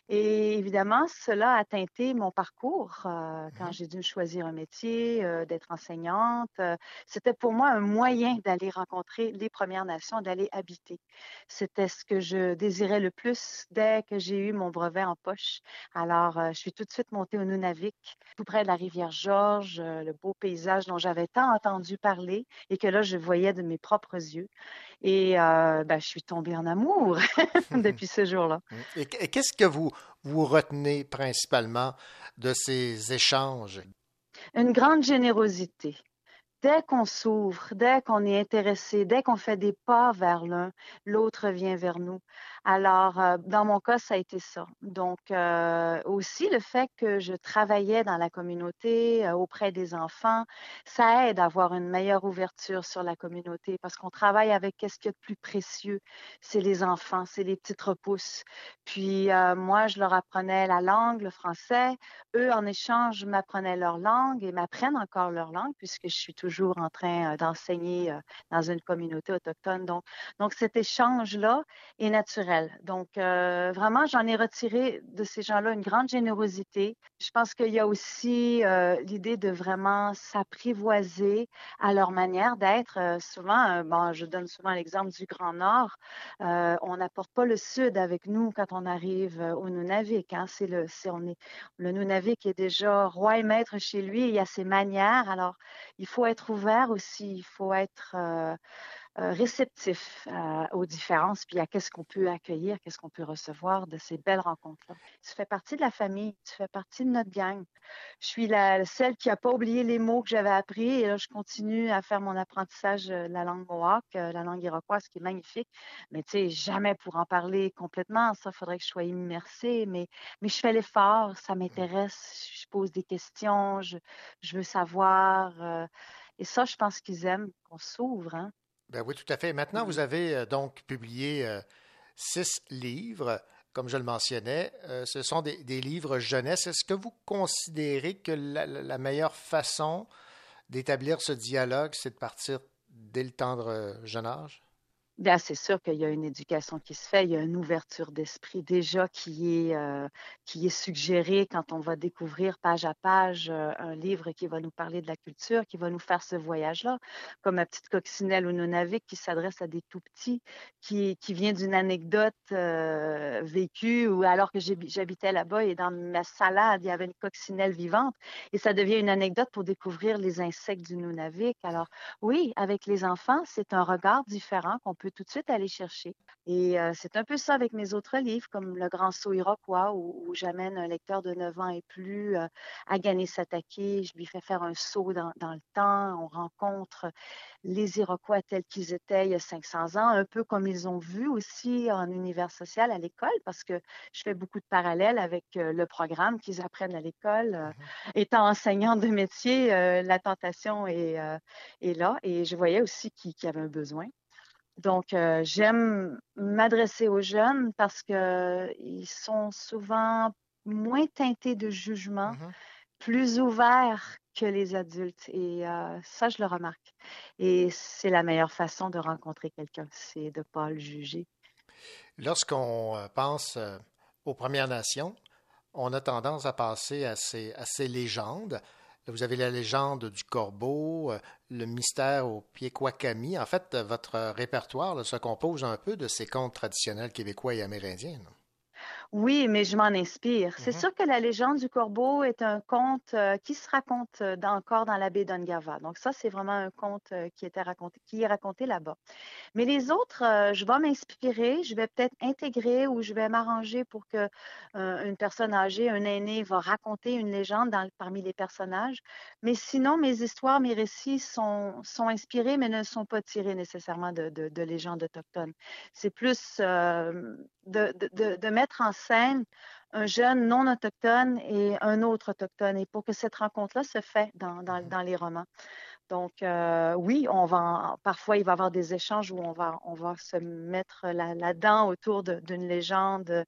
Et évidemment, cela a teinté mon parcours euh, quand mmh j'ai dû choisir un métier, euh, d'être enseignante. Euh, c'était pour moi un moyen d'aller rencontrer les Premières Nations, d'aller habiter. C'était ce que je désirais le plus dès que j'ai eu mon brevet en poche. Alors, je suis tout de suite montée au Nunavik, tout près de la rivière Georges, le beau paysage dont j'avais tant entendu parler et que là, je voyais de mes propres yeux. Et ben, je suis tombée en amour <laughs> depuis ce jour-là. Et qu'est-ce que vous, vous retenez principalement de ces échanges? Une grande générosité. Dès qu'on s'ouvre, dès qu'on est intéressé, dès qu'on fait des pas vers l'un, l'autre vient vers nous. Alors, euh, dans mon cas, ça a été ça. Donc, euh, aussi le fait que je travaillais dans la communauté euh, auprès des enfants, ça aide à avoir une meilleure ouverture sur la communauté parce qu'on travaille avec qu'est-ce qu'il y a de plus précieux, c'est les enfants, c'est les petites repousses. Puis, moi, je leur apprenais la langue, le français. Eux, en échange, m'apprenaient leur langue et m'apprennent encore leur langue puisque je suis toujours en train d'enseigner dans une communauté autochtone. Donc, donc cet échange-là est naturel. Donc, euh, vraiment, j'en ai retiré de ces gens-là une grande générosité. Je pense qu'il y a aussi euh, l'idée de vraiment s'apprivoiser à leur manière d'être. Euh, souvent, bon, je donne souvent l'exemple du Grand Nord. on n'apporte pas le Sud avec nous quand on arrive au Nunavik. Hein. C'est le, on est, le Nunavik est déjà roi et maître chez lui. Il y a ses manières. Alors, il faut être ouvert aussi. Il faut être réceptif euh, aux différences, puis à qu'est-ce qu'on peut accueillir, qu'est-ce qu'on peut recevoir de ces belles rencontres-là. Tu fais partie de la famille, tu fais partie de notre gang. Je suis la, celle qui n'a pas oublié les mots que j'avais appris et là, je continue à faire mon apprentissage de la langue mohawk, euh, la langue iroquoise, qui est magnifique. Mais tu sais, jamais pour en parler complètement, ça, faudrait que je sois immersée, mais, mais je fais l'effort, ça m'intéresse, je pose des questions, je, je veux savoir. et ça, je pense qu'ils aiment qu'on s'ouvre. Hein? Ben oui, tout à fait. Maintenant, vous avez euh, donc publié euh, six livres, comme je le mentionnais. Euh, ce sont des, livres jeunesse. Est-ce que vous considérez que la, meilleure façon d'établir ce dialogue, c'est de partir dès le tendre jeune âge? Bien, c'est sûr qu'il y a une éducation qui se fait, il y a une ouverture d'esprit déjà qui est, euh, qui est suggérée quand on va découvrir page à page euh, un livre qui va nous parler de la culture, qui va nous faire ce voyage-là, comme ma petite coccinelle ou Nunavik qui s'adresse à des tout petits, qui, qui vient d'une anecdote euh, vécue ou alors que j'habitais là-bas et dans ma salade, il y avait une coccinelle vivante et ça devient une anecdote pour découvrir les insectes du Nunavik. Alors oui, avec les enfants, c'est un regard différent qu'on peut tout de suite aller chercher. Et euh, c'est un peu ça avec mes autres livres, comme Le Grand Saut Iroquois, où, j'amène un lecteur de 9 ans et plus euh, à gagner Satake. Je lui fais faire un saut dans, le temps. On rencontre les Iroquois tels qu'ils étaient il y a 500 ans, un peu comme ils ont vu aussi en univers social à l'école, parce que je fais beaucoup de parallèles avec euh, le programme qu'ils apprennent à l'école. Mmh étant enseignante de métier, la tentation est, est, là. Et je voyais aussi qu'il y avait un besoin. Donc, euh, j'aime m'adresser aux jeunes parce qu'ils sont souvent moins teintés de jugement, mmh plus ouverts que les adultes. Et euh, ça, je le remarque. Et c'est la meilleure façon de rencontrer quelqu'un, c'est de ne pas le juger. Lorsqu'on euh, pense aux Premières Nations, on a tendance à passer à ces, à ces légendes. Vous avez la légende du corbeau, euh, le mystère au pied En fait, votre répertoire se compose un peu de ces contes traditionnels québécois et amérindiens. Oui, mais je m'en inspire. C'est mmh sûr que la légende du corbeau est un conte euh, qui se raconte euh, encore dans la baie d'Ongava. Donc ça, c'est vraiment un conte euh, qui, était raconté, qui est raconté là-bas. Mais les autres, je vais m'inspirer, je vais peut-être intégrer ou je vais m'arranger pour que une personne âgée, un aîné, va raconter une légende parmi les personnages. Mais sinon, mes histoires, mes récits sont, sont inspirés, mais ne sont pas tirés nécessairement de, de, légendes autochtones. C'est plus de, de mettre en scène un jeune non autochtone et un autre autochtone, et pour que cette rencontre-là se fait dans, dans, les romans. Donc, euh, oui, on va parfois, il va y avoir des échanges où on va, on va se mettre là-dedans autour d'une légende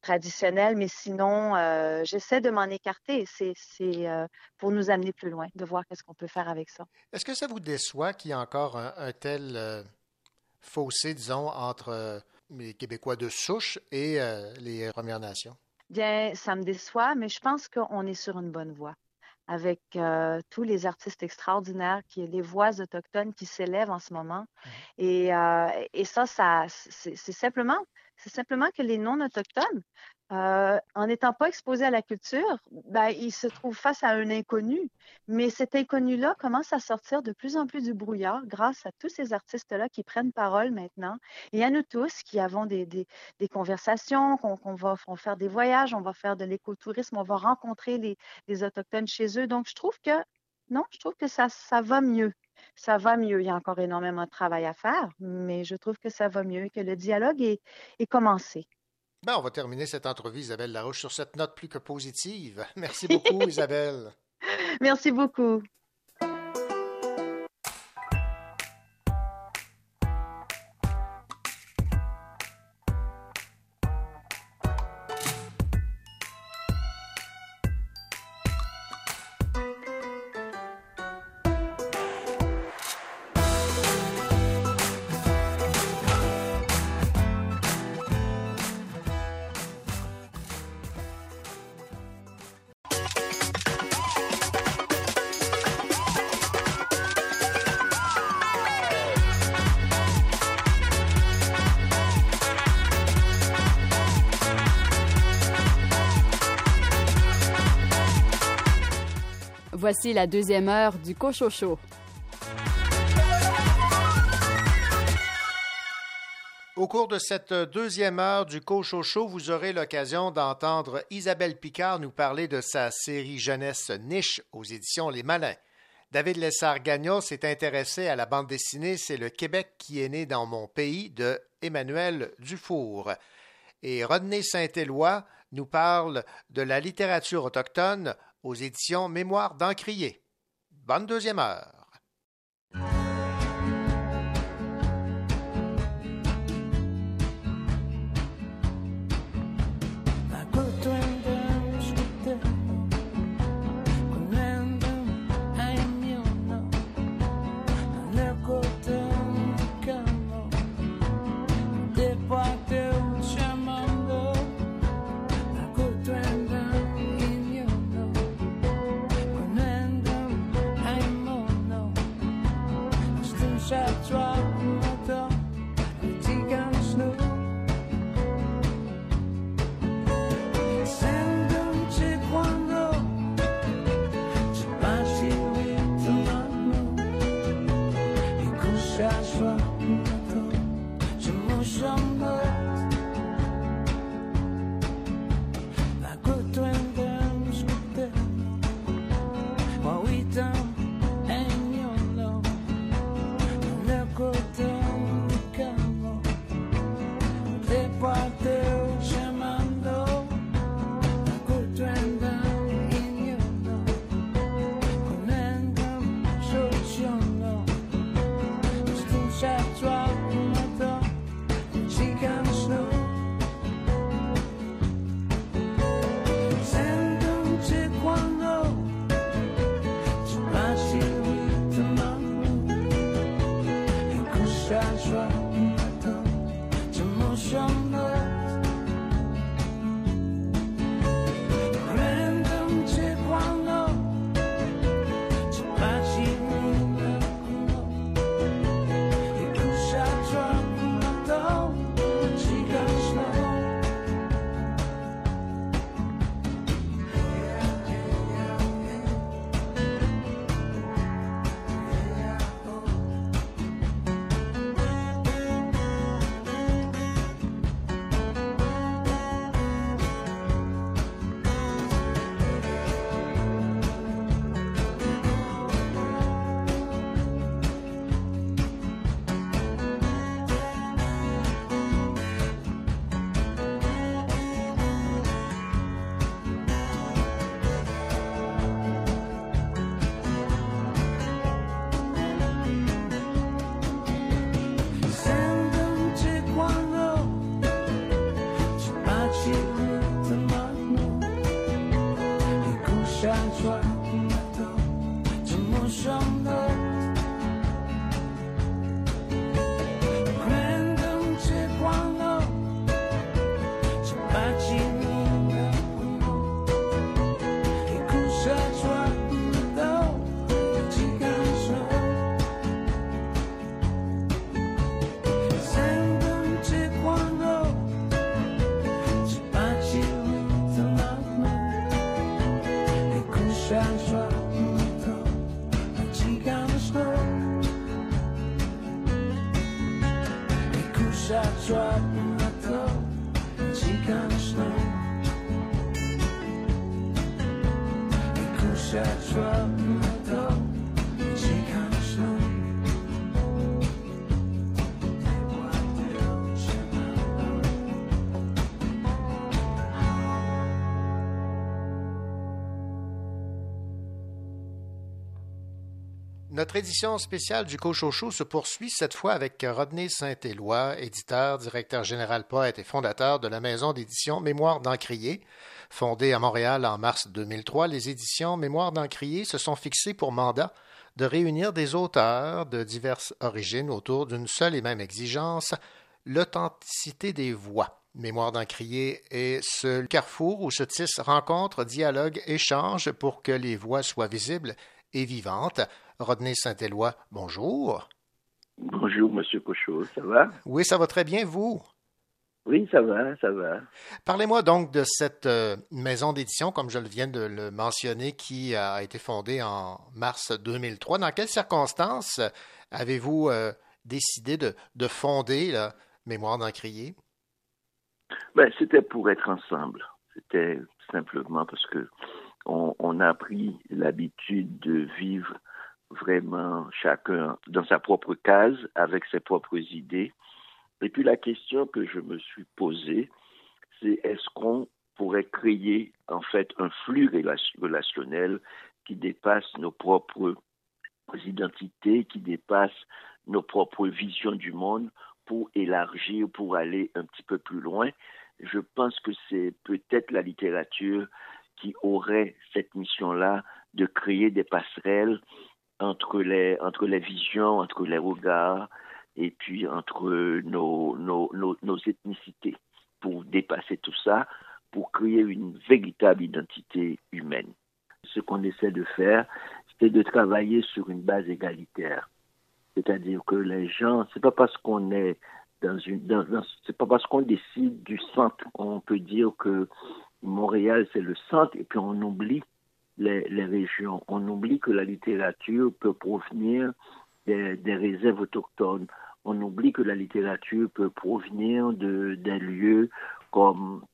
traditionnelle, mais sinon, euh, j'essaie de m'en écarter. C'est euh, pour nous amener plus loin, de voir qu'est-ce qu'on peut faire avec ça. Est-ce que ça vous déçoit qu'il y ait encore un tel fossé, disons, entre les Québécois de souche et euh, les Premières Nations? Bien, ça me déçoit, mais je pense qu'on est sur une bonne voie avec euh, tous les artistes extraordinaires, qui, les voix autochtones qui s'élèvent en ce moment. Mmh. Et, euh, et, ça, ça c'est simplement, c'est simplement que les non-autochtones euh, en n'étant pas exposé à la culture, ben, il se trouve face à un inconnu. Mais cet inconnu-là commence à sortir de plus en plus du brouillard grâce à tous ces artistes-là qui prennent parole maintenant et à nous tous qui avons des, conversations, qu'on va faire des voyages, on va faire de l'écotourisme, on va rencontrer les, Autochtones chez eux. Donc, je trouve que, non, je trouve que ça, va mieux. Ça va mieux. Il y a encore énormément de travail à faire, mais je trouve que ça va mieux et que le dialogue est commencé. Ben, on va terminer cette entrevue, Isabelle Larouche, sur cette note plus que positive. <laughs> Merci beaucoup, Isabelle. <laughs> Merci beaucoup. Voici la deuxième heure du Cochocho. Au cours de cette deuxième heure du Cochocho, vous aurez l'occasion d'entendre Isabelle Picard nous parler de sa série jeunesse Niche aux éditions Les Malins. David Lessard-Gagnon s'est intéressé à la bande dessinée C'est le Québec qui est né dans mon pays de Emmanuel Dufour. Et Rodney Saint-Éloi nous parle de la littérature autochtone aux éditions Mémoire d'Encrier. Bonne deuxième heure. Notre édition spéciale du Cochocho se poursuit cette fois avec Rodney Saint-Éloi, éditeur, directeur général, poète et fondateur de la maison d'édition Mémoire d'Encrier. Fondée à Montréal en mars 2003, les éditions Mémoire d'Encrier se sont fixées pour mandat de réunir des auteurs de diverses origines autour d'une seule et même exigence, l'authenticité des voix. Mémoire d'Encrier est ce carrefour où se tissent rencontres, dialogues, échanges pour que les voix soient visibles et vivantes. Rodney Saint-Éloi, bonjour. Bonjour, Monsieur Cochot, ça va? Oui, ça va très bien, vous? Oui, ça va, ça va. Parlez-moi donc de cette euh, maison d'édition, comme je viens de le mentionner, qui a été fondée en mars 2003. Dans quelles circonstances avez-vous euh, décidé de, fonder la Mémoire d'Encrier? Ben, c'était pour être ensemble. C'était simplement parce que on a pris l'habitude de vivre vraiment chacun dans sa propre case, avec ses propres idées. Et puis la question que je me suis posée, c'est est-ce qu'on pourrait créer en fait un flux relationnel qui dépasse nos propres identités, qui dépasse nos propres visions du monde pour élargir, pour aller un petit peu plus loin? Je pense que c'est peut-être la littérature qui aurait cette mission-là de créer des passerelles entre les, entre les visions, entre les regards et puis entre nos, nos, nos, ethnicités pour dépasser tout ça, pour créer une véritable identité humaine. Ce qu'on essaie de faire, c'est de travailler sur une base égalitaire. C'est-à-dire que les gens, c'est pas parce qu'on est dans une, c'est pas parce qu'on décide du centre qu'on peut dire que Montréal c'est le centre et puis on oublie les, régions. On oublie que la littérature peut provenir des, réserves autochtones. On oublie que la littérature peut provenir de, des lieux comme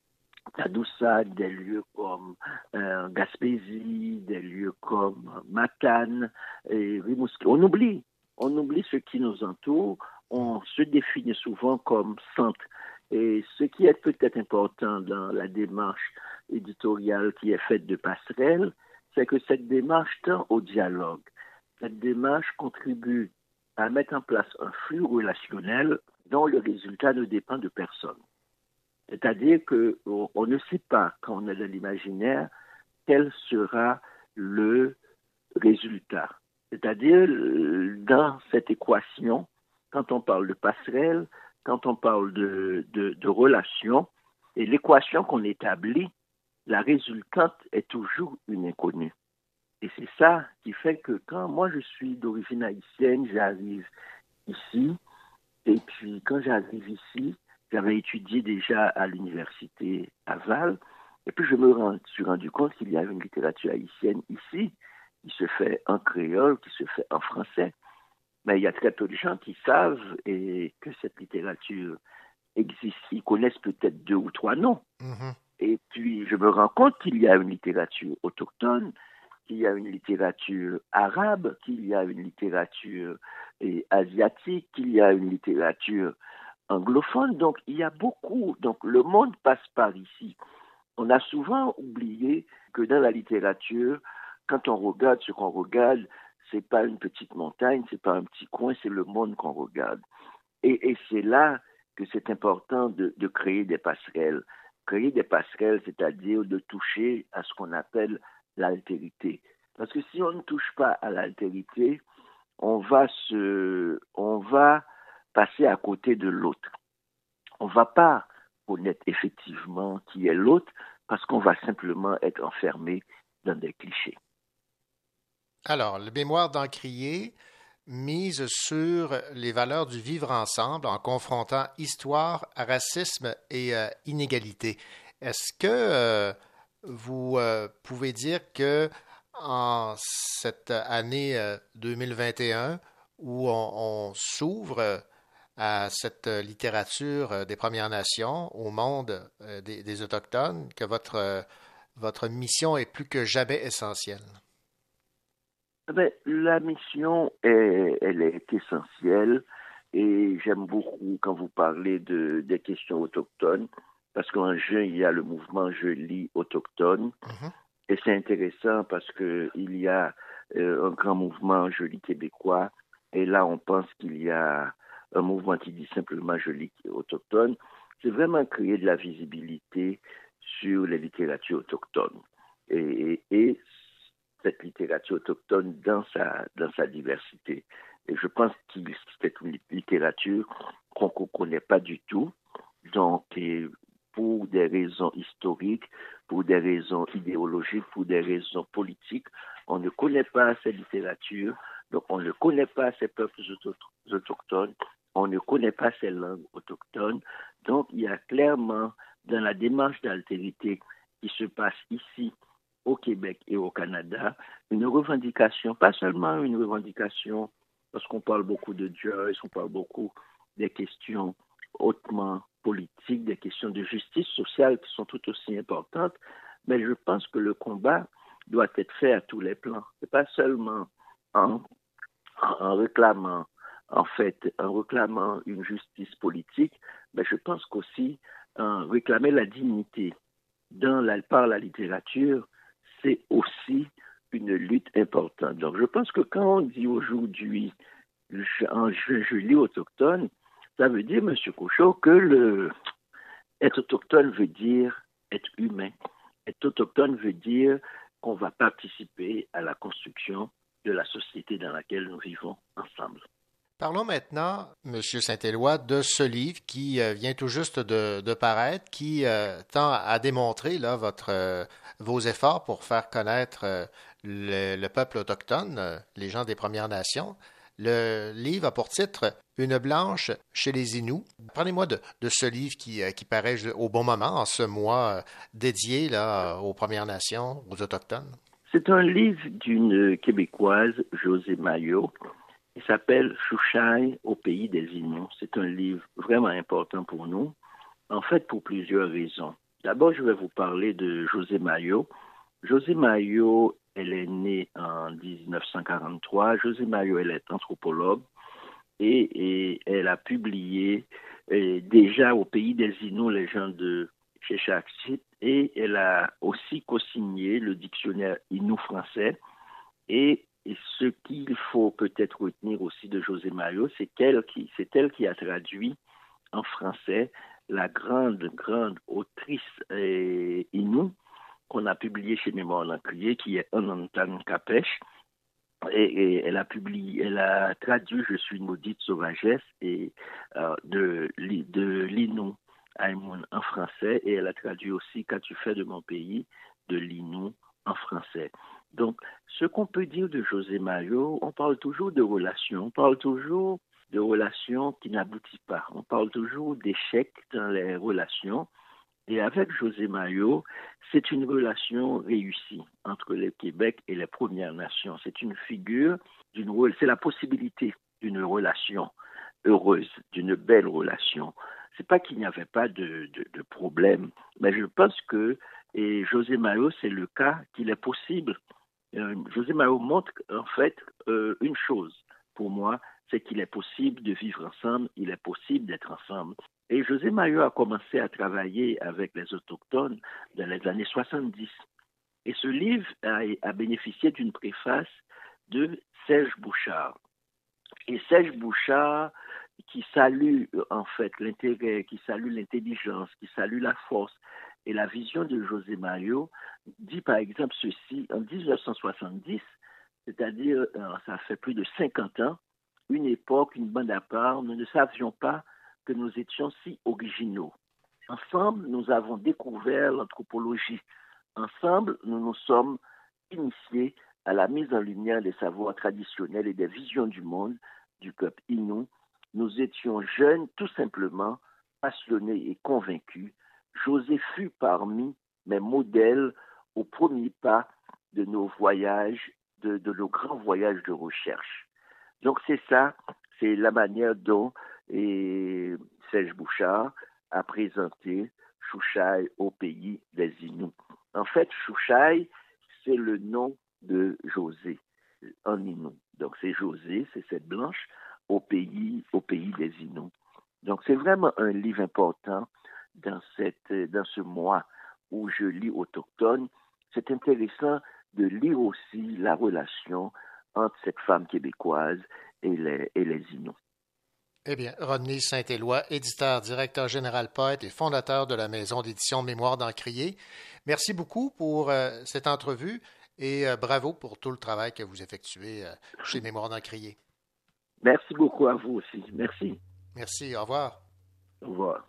Tadoussac, des lieux comme euh, Gaspésie, des lieux comme Matane et Rimouski. On oublie, on oublie ce qui nous entoure. On se définit souvent comme centre. Et ce qui est peut-être important dans la démarche éditoriale qui est faite de passerelle, c'est que cette démarche tend au dialogue. Cette démarche contribue à mettre en place un flux relationnel dont le résultat ne dépend de personne. C'est-à-dire qu'on ne sait pas, quand on est dans l'imaginaire, quel sera le résultat. C'est-à-dire, dans cette équation, quand on parle de passerelle, quand on parle de, de, de relation, et l'équation qu'on établit, la résultante est toujours une inconnue. Et c'est ça qui fait que quand moi je suis d'origine haïtienne, j'arrive ici, et puis quand j'arrive ici, j'avais étudié déjà à l'université à Val, et puis je me suis rendu compte qu'il y a une littérature haïtienne ici, qui se fait en créole, qui se fait en français. Mais il y a très peu de gens qui savent et que cette littérature existe. Ils connaissent peut-être deux ou trois noms. Mm-hmm. Et puis, je me rends compte qu'il y a une littérature autochtone, qu'il y a une littérature arabe, qu'il y a une littérature eh, asiatique, qu'il y a une littérature anglophone. Donc, il y a beaucoup. Donc, le monde passe par ici. On a souvent oublié que dans la littérature, quand on regarde ce qu'on regarde, c'est pas une petite montagne, c'est pas un petit coin, c'est le monde qu'on regarde. Et, c'est là que c'est important de créer des passerelles créer des passerelles, c'est-à-dire de toucher à ce qu'on appelle l'altérité. Parce que si on ne touche pas à l'altérité, on va se, on va passer à côté de l'autre. On ne va pas connaître effectivement qui est l'autre parce qu'on va simplement être enfermé dans des clichés. Alors, le mémoire d'Encrier, mise sur les valeurs du vivre ensemble en confrontant histoire, racisme et euh, inégalité. Est-ce que euh, vous euh, pouvez dire que en cette année 2021 où on, s'ouvre à cette littérature des Premières Nations, au monde des, Autochtones, que votre, votre mission est plus que jamais essentielle? Eh la mission, est, elle est essentielle et j'aime beaucoup quand vous parlez de, des questions autochtones parce qu'en juin, il y a le mouvement Je lis autochtone. Mm-hmm. Et c'est intéressant parce qu'il y a euh, un grand mouvement Je lis québécois. Et là, on pense qu'il y a un mouvement qui dit simplement Je lis autochtone. C'est vraiment créer de la visibilité sur les littératures autochtones. Et, et, cette littérature autochtone dans sa, diversité. Et je pense que c'est une littérature qu'on ne connaît pas du tout. Donc, pour des raisons historiques, pour des raisons idéologiques, pour des raisons politiques. On ne connaît pas cette littérature, donc on ne connaît pas ces peuples autochtones, on ne connaît pas ces langues autochtones. Donc il y a clairement dans la démarche d'altérité qui se passe ici au Québec et au Canada, une revendication, pas seulement une revendication, parce qu'on parle beaucoup de Joyce, on parle beaucoup des questions hautement politiques, des questions de justice sociale qui sont tout aussi importantes, mais je pense que le combat doit être fait à tous les plans. Ce pas seulement en, en, réclamant, en fait, en réclamant une justice politique, mais je pense qu'aussi en réclamer la dignité dans la, par la littérature, c'est aussi une lutte importante. Donc je pense que quand on dit aujourd'hui en juillet autochtone, ça veut dire, M. Couchot, que être autochtone veut dire être humain. Être autochtone veut dire qu'on va participer à la construction de la société dans laquelle nous vivons ensemble. Parlons maintenant, M. Saint-Éloi, de ce livre qui euh, vient tout juste de, paraître, qui euh, tend à démontrer là, euh, vos efforts pour faire connaître le, peuple autochtone, les gens des Premières Nations. Le livre a pour titre Une blanche chez les Inuits. Parlez-moi de, ce livre qui, paraît au bon moment, en ce mois dédié là, aux Premières Nations, aux Autochtones. C'est un livre d'une Québécoise, José Maillot. Il s'appelle Chouchaï au pays des Inuits. C'est un livre vraiment important pour nous, en fait pour plusieurs raisons. D'abord, je vais vous parler de José Maillot. José Maillot elle est née en 1943. José Mario, elle est anthropologue et, elle a publié euh, déjà au pays des Inuits les gens de Chechakchit et elle a aussi co-signé le dictionnaire Inou français. Et, ce qu'il faut peut-être retenir aussi de José Mario, c'est qu'elle c'est elle qui a traduit en français la grande, grande autrice euh, Inou qu'on a publié chez Mémoire Lancrier, qui est Anantan Kapesh. Et, elle a publié, elle a traduit Je suis une maudite sauvagesse et euh, de, de Linou en français et elle a traduit aussi Qu'as-tu fait de mon pays de Linou en français. Donc, ce qu'on peut dire de José Mario, on parle toujours de relations, on parle toujours de relations qui n'aboutissent pas, on parle toujours d'échecs dans les relations, et avec José Maillot, c'est une relation réussie entre le Québec et les Premières Nations. C'est une figure d'une c'est la possibilité d'une relation heureuse, d'une belle relation. C'est pas qu'il n'y avait pas de, de, problème, mais je pense que et José Maillot, c'est le cas qu'il est possible. Euh, José Maillot montre en fait euh, une chose pour moi, c'est qu'il est possible de vivre ensemble, il est possible d'être ensemble. Et José Maillot a commencé à travailler avec les autochtones dans les années 70. Et ce livre a, bénéficié d'une préface de Serge Bouchard. Et Serge Bouchard, qui salue en fait l'intérêt, qui salue l'intelligence, qui salue la force et la vision de José Maillot, dit par exemple ceci en 1970, c'est-à-dire euh, ça fait plus de 50 ans, une époque, une bande à part, nous ne savions pas que nous étions si originaux. Ensemble, nous avons découvert l'anthropologie. Ensemble, nous nous sommes initiés à la mise en lumière des savoirs traditionnels et des visions du monde du peuple Innu. Nous étions jeunes, tout simplement, passionnés et convaincus. José fut parmi mes modèles au premier pas de nos voyages, de, nos grands voyages de recherche. Donc c'est ça, c'est la manière dont Serge Bouchard a présenté Chouchaï au pays des Inuits. En fait, Chouchaï, c'est le nom de José en Inou. Donc c'est José, c'est cette blanche au pays, au pays des Inuits. Donc c'est vraiment un livre important dans, cette, dans ce mois où je lis autochtone. C'est intéressant de lire aussi la relation entre cette femme québécoise et les, et les Inuits. Eh bien, Rodney Saint-Éloi, éditeur, directeur général, poète et fondateur de la maison d'édition Mémoire d'Encrier. Merci beaucoup pour euh, cette entrevue et euh, bravo pour tout le travail que vous effectuez euh, chez Mémoire d'Encrier. Merci beaucoup à vous aussi. Merci. Merci. Au revoir. Au revoir.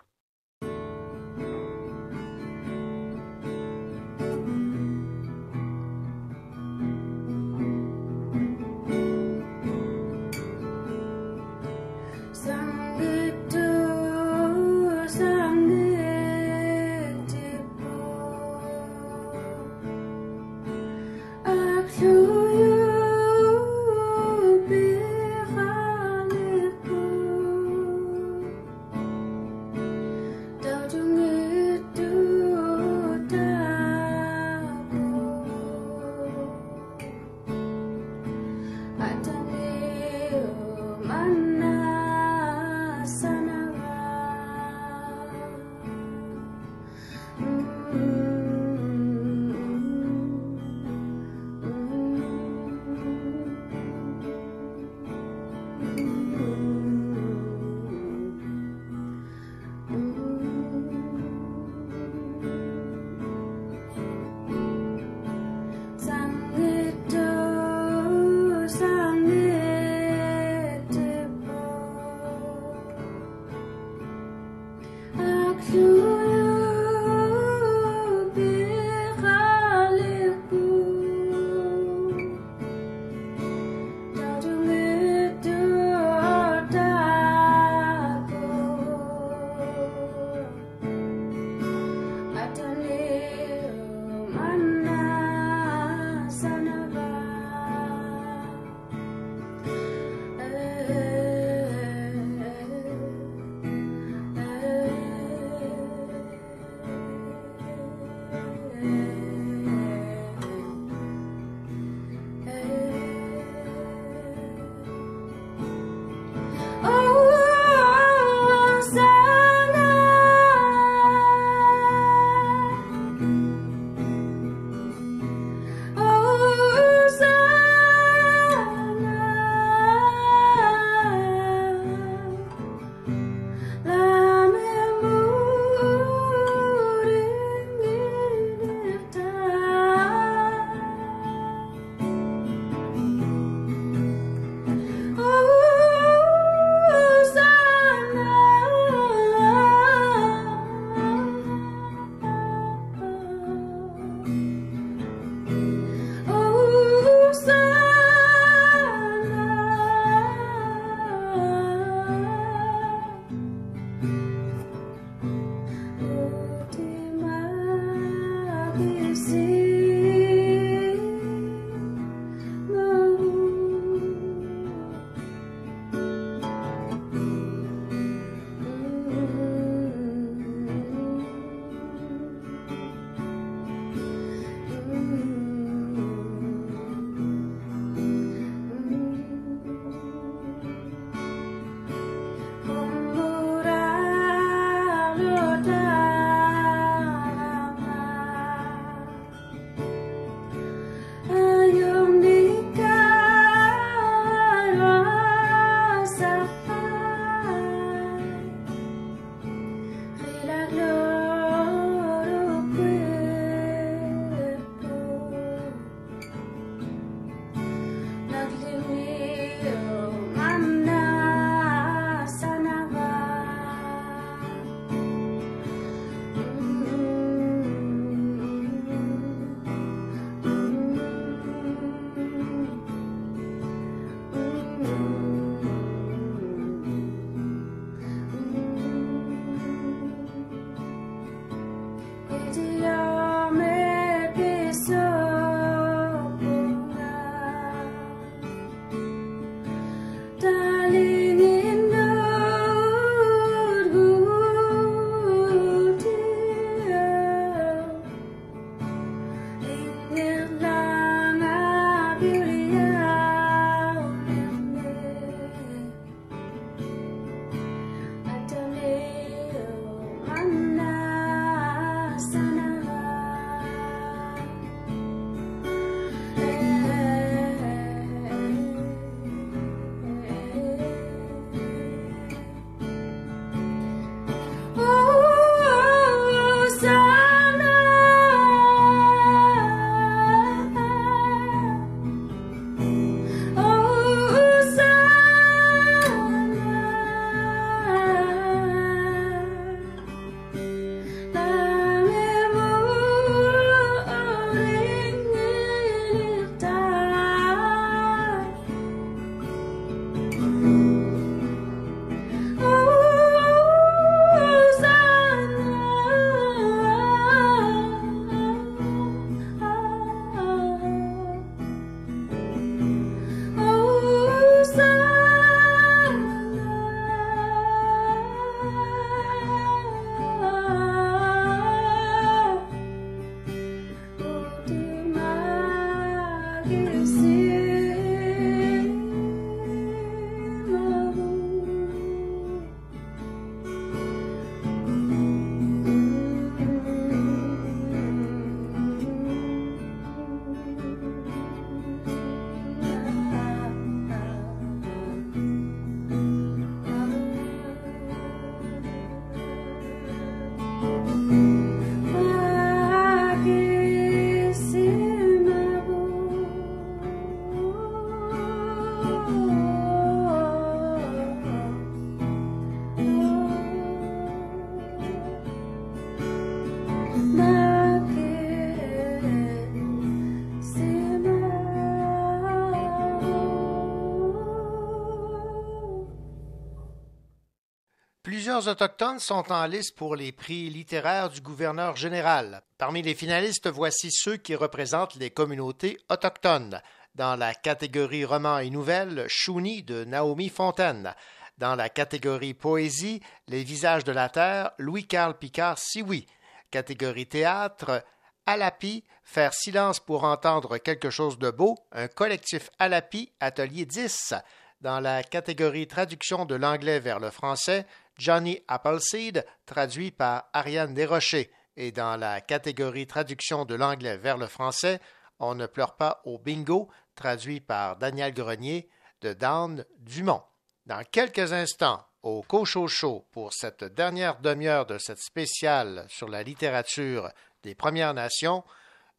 Plusieurs Autochtones sont en liste pour les prix littéraires du gouverneur général. Parmi les finalistes, voici ceux qui représentent les communautés autochtones. Dans la catégorie roman et nouvelles, Chouni de Naomi Fontaine. Dans la catégorie poésie, Les visages de la terre, Louis-Carl Picard Sioui. Catégorie théâtre, Alapi, Faire silence pour entendre quelque chose de beau, un collectif Alapi, Atelier 10. Dans la catégorie traduction de l'anglais vers le français, Johnny Appleseed, traduit par Ariane Desrochers. Et dans la catégorie traduction de l'anglais vers le français, On ne pleure pas au bingo, traduit par Daniel Grenier de Dan Dumont. Dans quelques instants, au Cochocho pour cette dernière demi-heure de cette spéciale sur la littérature des Premières Nations,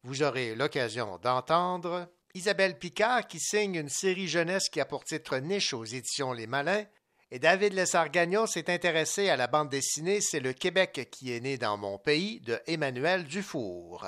vous aurez l'occasion d'entendre Isabelle Picard qui signe une série jeunesse qui a pour titre Niche aux éditions Les Malins. Et David Lessargagnon s'est intéressé à la bande dessinée C'est le Québec qui est né dans mon pays de Emmanuel Dufour.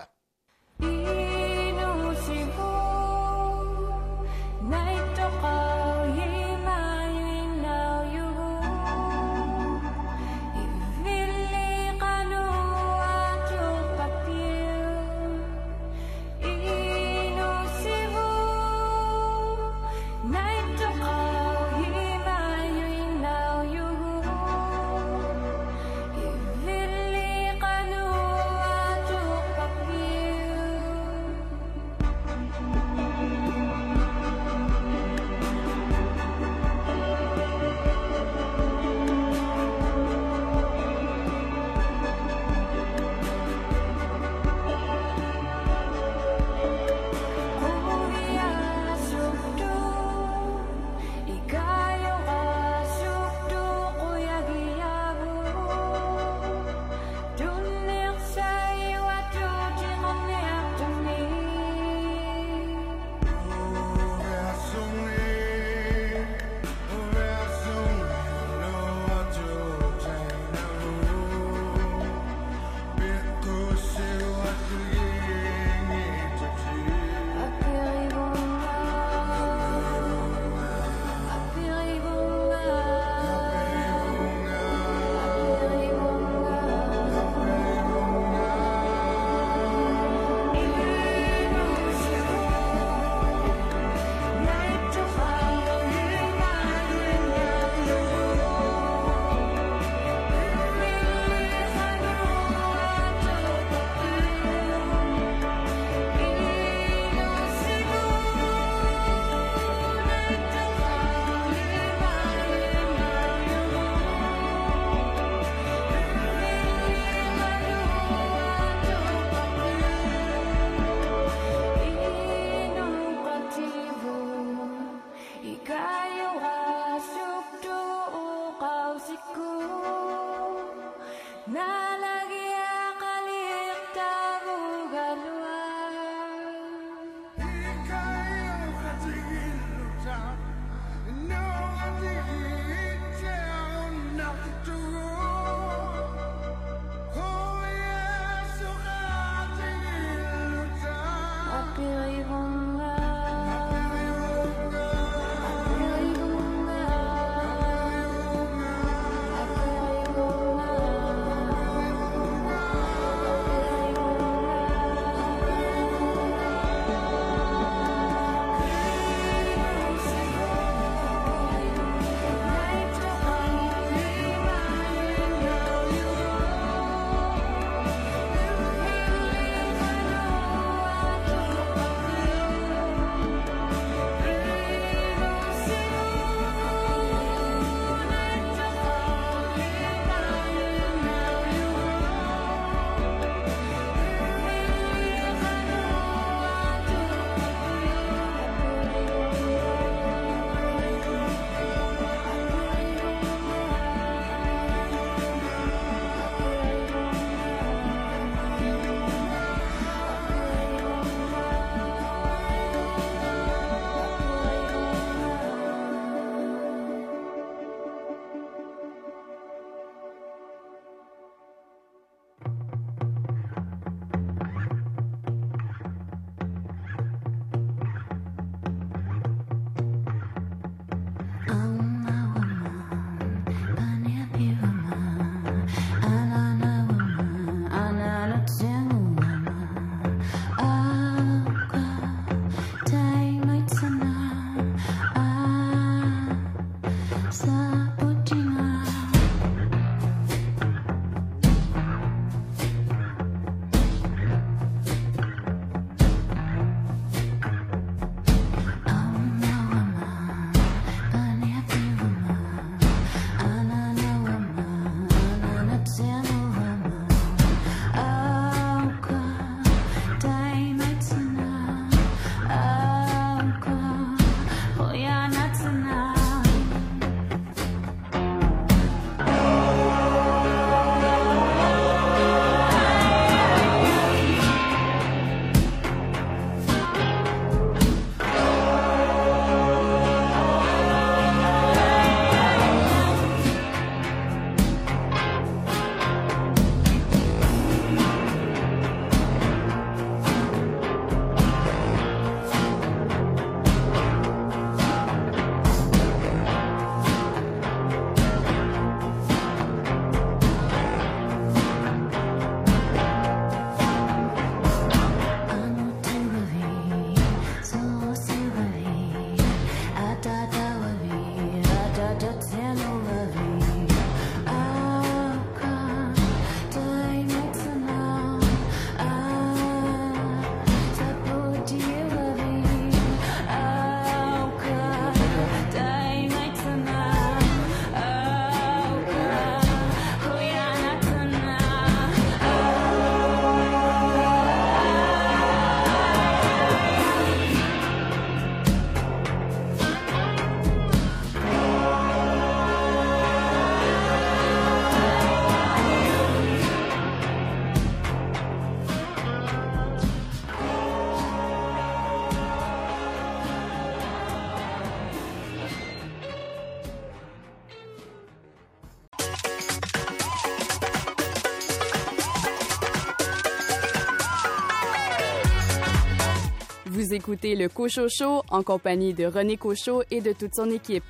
Vous écoutez le Cocho Show en compagnie de René Cochot et de toute son équipe.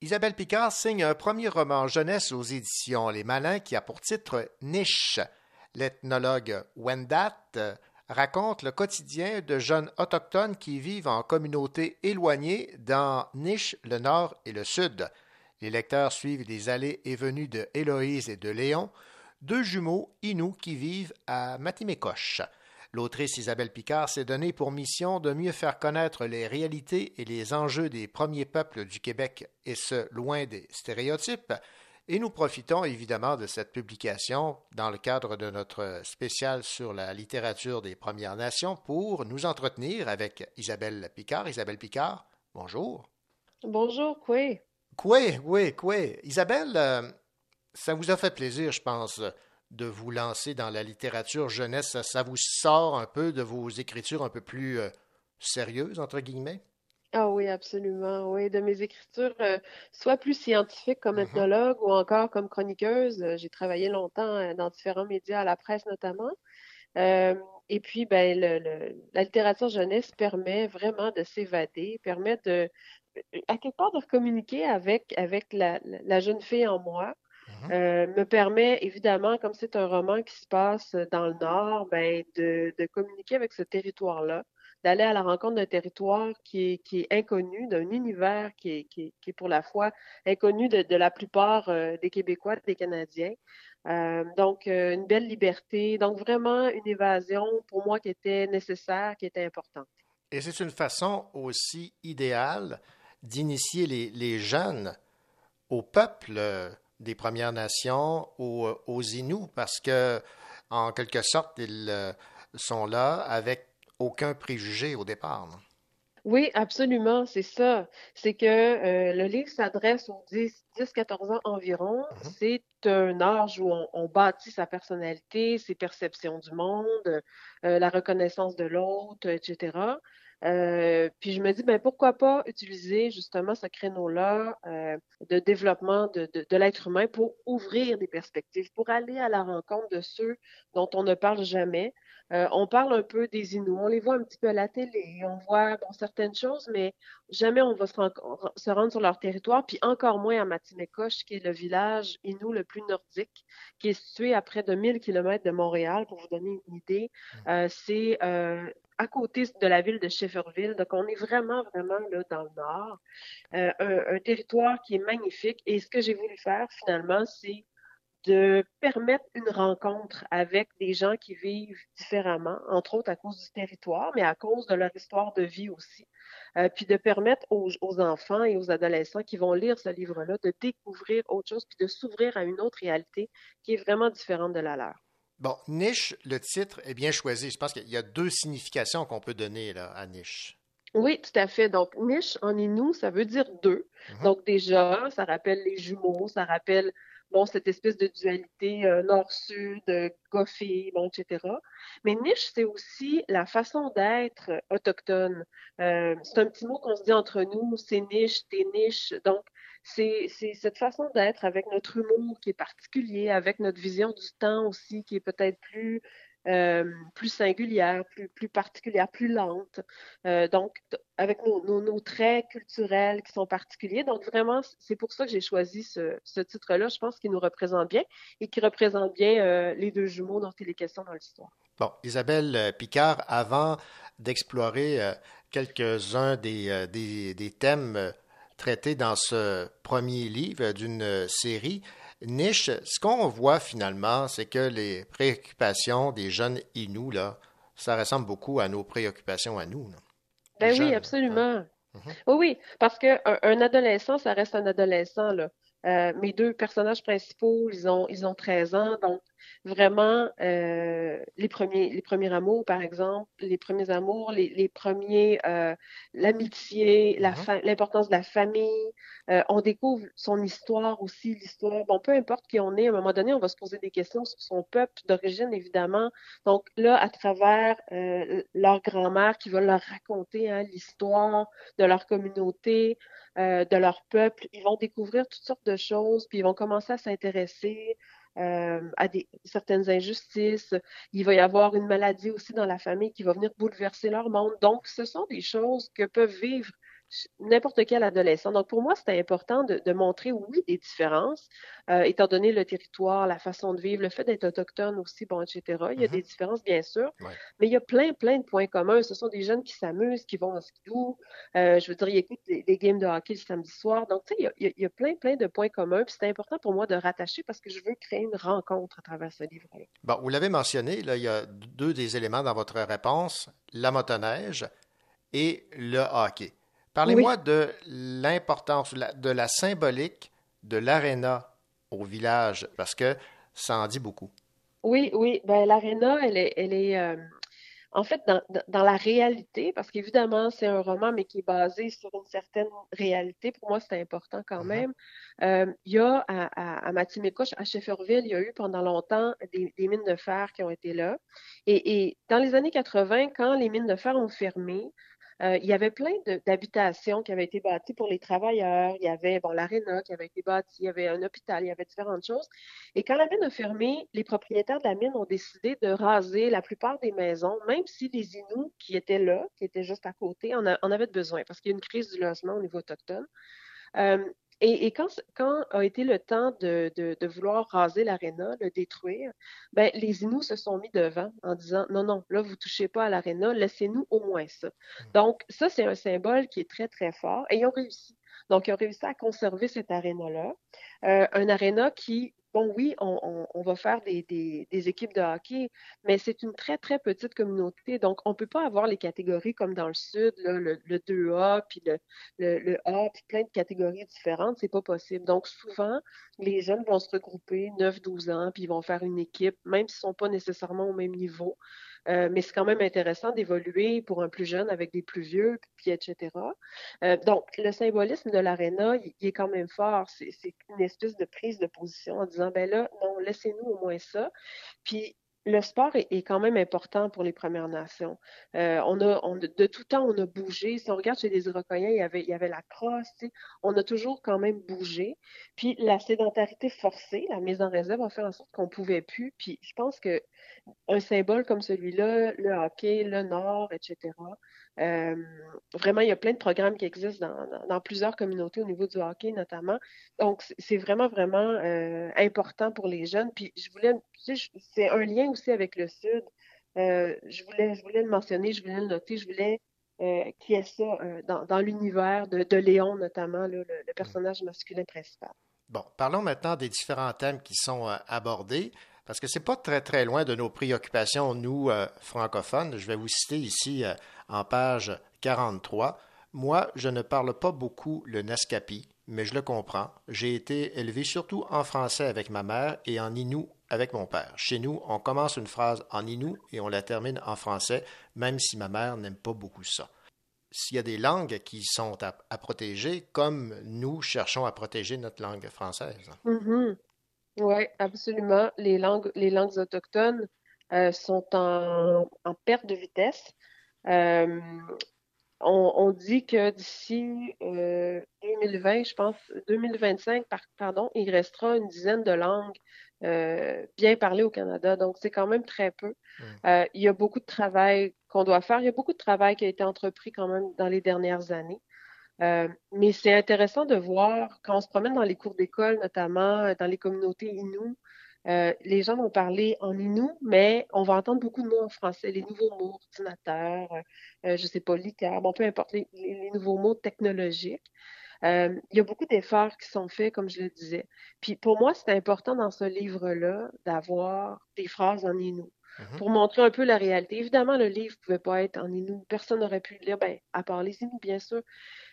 Isabelle Picard signe un premier roman jeunesse aux éditions Les Malins qui a pour titre Niche. L'ethnologue Wendat raconte le quotidien de jeunes autochtones qui vivent en communautés éloignées dans Niche, le nord et le sud. Les lecteurs suivent les allées et venues de Héloïse et de Léon, deux jumeaux Inuits qui vivent à Matimécoche. L'autrice Isabelle Picard s'est donnée pour mission de mieux faire connaître les réalités et les enjeux des premiers peuples du Québec, et ce, loin des stéréotypes. Et nous profitons évidemment de cette publication dans le cadre de notre spécial sur la littérature des Premières Nations pour nous entretenir avec Isabelle Picard. Isabelle Picard, bonjour. Bonjour, quoi? Quoi, oui, quoi. Isabelle, euh, ça vous a fait plaisir, je pense, de vous lancer dans la littérature jeunesse? Ça, vous sort un peu de vos écritures un peu plus euh, sérieuses, entre guillemets? Ah oui, absolument. Oui, de mes écritures, euh, soit plus scientifiques comme mm-hmm. ethnologue ou encore comme chroniqueuse. Euh, j'ai travaillé longtemps dans différents médias, à la presse notamment. et puis, ben, la littérature jeunesse permet vraiment de s'évader, permet de, à quelque part, de communiquer avec, avec la, la jeune fille en moi. Mhm. Euh, me permet évidemment, comme c'est un roman qui se passe dans le Nord, ben, de, de communiquer avec ce territoire-là, d'aller à la rencontre d'un territoire qui est, qui est inconnu, d'un univers qui est, qui, est, qui est, pour la fois inconnu de, la plupart euh, des Québécois, des Canadiens. Euh, donc, euh, une belle liberté. Donc, vraiment une évasion pour moi qui était nécessaire, qui était importante. Et c'est une façon aussi idéale d'initier les, les jeunes au peuple des Premières Nations aux, aux Inuits parce que, en quelque sorte, ils sont là avec aucun préjugé au départ. Oui, absolument, c'est ça. C'est que euh, le livre s'adresse aux 10-14 ans environ. Mm-hmm. C'est un âge où on, bâtit sa personnalité, ses perceptions du monde, la reconnaissance de l'autre, etc. Euh, puis je me dis, ben, pourquoi pas utiliser justement ce créneau-là euh, de développement de, de, l'être humain pour ouvrir des perspectives, pour aller à la rencontre de ceux dont on ne parle jamais. Euh, on parle un peu des Inuits, on les voit un petit peu à la télé, on voit bon, certaines choses, mais jamais on va se, se, rendre sur leur territoire, puis encore moins à Matinekosh, qui est le village Inou le plus nordique, qui est situé à près de 1000 km de Montréal, pour vous donner une idée. Mmh. C'est à côté de la ville de Shefferville. Donc, on est vraiment, vraiment là dans le nord. Euh, un, territoire qui est magnifique. Et ce que j'ai voulu faire, finalement, c'est de permettre une rencontre avec des gens qui vivent différemment, entre autres à cause du territoire, mais à cause de leur histoire de vie aussi. Euh, puis de permettre aux, aux, enfants et aux adolescents qui vont lire ce livre-là de découvrir autre chose, puis de s'ouvrir à une autre réalité qui est vraiment différente de la leur. Bon, niche, le titre est bien choisi. Je pense qu'il y a deux significations qu'on peut donner là, à niche. Oui, tout à fait. Donc, niche en inou, ça veut dire deux. Mhm. Donc, déjà, ça rappelle les jumeaux, ça rappelle bon, cette espèce de dualité euh, nord-sud, euh, goffé, bon, etc. Mais niche, c'est aussi la façon d'être autochtone. Euh, c'est un petit mot qu'on se dit entre nous, c'est niche, t'es niche. Donc, c'est cette façon d'être avec notre humour qui est particulier, avec notre vision du temps aussi qui est peut-être plus euh, plus singulière, plus, particulière, plus lente. Euh, donc, avec nos, traits culturels qui sont particuliers. Donc, vraiment, c'est pour ça que j'ai choisi ce, titre-là. Je pense qu'il nous représente bien et qui représente bien euh, les deux jumeaux dont il est question dans l'histoire. Bon, Isabelle Picard, avant d'explorer quelques-uns des, thèmes traités dans ce premier livre d'une série, Niche, ce qu'on voit finalement, c'est que les préoccupations des jeunes Inuits, là, ça ressemble beaucoup à nos préoccupations à nous. Ben oui, absolument. Mhm. Oui, oui, parce qu'un un adolescent, ça reste un adolescent. Là. Euh, mes deux personnages principaux, ils ont, ils ont 13 ans, donc vraiment euh, les premiers les premiers amours, par exemple, les premiers amours, les, les premiers euh, l'amitié, la mm-hmm. l'importance de la famille. Euh, on découvre son histoire aussi, l'histoire. Bon, peu importe qui on est, à un moment donné, on va se poser des questions sur son peuple d'origine, évidemment. Donc là, à travers leur grand-mère qui va leur raconter hein, l'histoire de leur communauté, de leur peuple, ils vont découvrir toutes sortes de choses, puis ils vont commencer à s'intéresser euh, à des, certaines injustices. Il va y avoir une maladie aussi dans la famille qui va venir bouleverser leur monde. Donc, ce sont des choses que peuvent vivre n'importe quel adolescent. Donc, pour moi, c'était important de, montrer, oui, des différences, euh, étant donné le territoire, la façon de vivre, le fait d'être autochtone aussi, bon, etc. Il y a mm-hmm. des différences, bien sûr, mais il y a plein, plein de points communs. Ce sont des jeunes qui s'amusent, qui vont au skidoo. Euh, je veux dire, ils écoutent des, games de hockey le samedi soir. Donc, tu sais, il, y, a, plein, plein de points communs. Puis, c'est important pour moi de rattacher parce que je veux créer une rencontre à travers ce livre-là. Bon, vous l'avez mentionné, là, il y a deux des éléments dans votre réponse, la motoneige et le hockey. Parlez-moi de l'importance, de la symbolique de l'aréna au village, parce que ça en dit beaucoup. Oui, oui. Ben, l'aréna, elle est, elle est euh, en fait dans, dans, la réalité, parce qu'évidemment, c'est un roman, mais qui est basé sur une certaine réalité. Pour moi, c'est important quand mm-hmm. même. Euh, il y a à, à, Matimekouche, à Shefferville, il y a eu pendant longtemps des, des mines de fer qui ont été là. Et, et, dans les années 80, quand les mines de fer ont fermé, euh, il y avait plein d'habitations qui avaient été bâties pour les travailleurs. Il y avait bon, l'aréna qui avait été bâtie, il y avait un hôpital, il y avait différentes choses. Et quand la mine a fermé, les propriétaires de la mine ont décidé de raser la plupart des maisons, même si les Inuits qui étaient là, qui étaient juste à côté, en, en avaient besoin parce qu'il y a une crise du logement au niveau autochtone. Euh, et, quand, quand, a été le temps de, de, vouloir raser l'aréna, le détruire, ben, les Inuits se sont mis devant en disant non, non, là, vous touchez pas à l'aréna, laissez-nous au moins ça. Mmh. Donc, ça, c'est un symbole qui est très, très fort et ils ont réussi. Donc, ils ont réussi à conserver cette aréna-là. Euh, un aréna qui bon, oui, on, va faire des, équipes de hockey, mais c'est une très, très petite communauté. Donc, on ne peut pas avoir les catégories comme dans le Sud, le, 2A, puis le, A, puis plein de catégories différentes. C'est pas possible. Donc, souvent, les jeunes vont se regrouper 9-12 ans, puis ils vont faire une équipe, même s'ils ne sont pas nécessairement au même niveau. Euh, mais c'est quand même intéressant d'évoluer pour un plus jeune avec des plus vieux, puis etc. Euh, donc, le symbolisme de l'aréna, il, est quand même fort. C'est une espèce de prise de position en disant, ben là, non, laissez-nous au moins ça. Puis, le sport est, quand même important pour les Premières Nations. Euh, on a, de tout temps, on a bougé. Si on regarde chez les Iroquois, il y avait, il y avait la crosse. On a toujours quand même bougé. Puis la sédentarité forcée, la mise en réserve, a fait en sorte qu'on pouvait plus. Puis je pense que un symbole comme celui-là, le hockey, le Nord, etc., euh, vraiment, il y a plein de programmes qui existent dans, plusieurs communautés au niveau du hockey notamment. Donc, c'est vraiment, vraiment euh, important pour les jeunes. Puis, je voulais, c'est un lien aussi avec le Sud. Euh, je, voulais, je voulais le mentionner, je voulais le noter, je voulais qu'il y ait ça dans, l'univers de, Léon notamment, le, personnage masculin principal. Bon, parlons maintenant des différents thèmes qui sont abordés parce que c'est pas très très loin de nos préoccupations, nous, francophones. Je vais vous citer ici en page 43. Moi, je ne parle pas beaucoup le Naskapi, mais je le comprends. J'ai été élevé surtout en français avec ma mère et en inou avec mon père. Chez nous, on commence une phrase en inou et on la termine en français, même si ma mère n'aime pas beaucoup ça. S'il y a des langues qui sont à, protéger, comme nous cherchons à protéger notre langue française. Mm-hmm. Oui, absolument. Les langues, les langues autochtones euh, sont en, en, perte de vitesse. Euh, on, dit que d'ici 2020, euh, je pense, 2025, pardon, il restera une dizaine de langues bien parlées au Canada. Donc, c'est quand même très peu. Mm. il y a beaucoup de travail qu'on doit faire. Il y a beaucoup de travail qui a été entrepris quand même dans les dernières années. Mais c'est intéressant de voir quand on se promène dans les cours d'école, notamment dans les communautés Inuits, euh, les gens vont parler en inou, mais on va entendre beaucoup de mots en français, les nouveaux mots, ordinateur, euh, euh je sais pas, littéraire, bon, peu importe, les, nouveaux mots technologiques. Euh, il y a beaucoup d'efforts qui sont faits, comme je le disais. Puis pour moi, c'est important dans ce livre-là d'avoir des phrases en mm-hmm. pour montrer un peu la réalité. Évidemment, le livre ne pouvait pas être en Inou. Personne n'aurait pu le lire, ben, à part les bien sûr.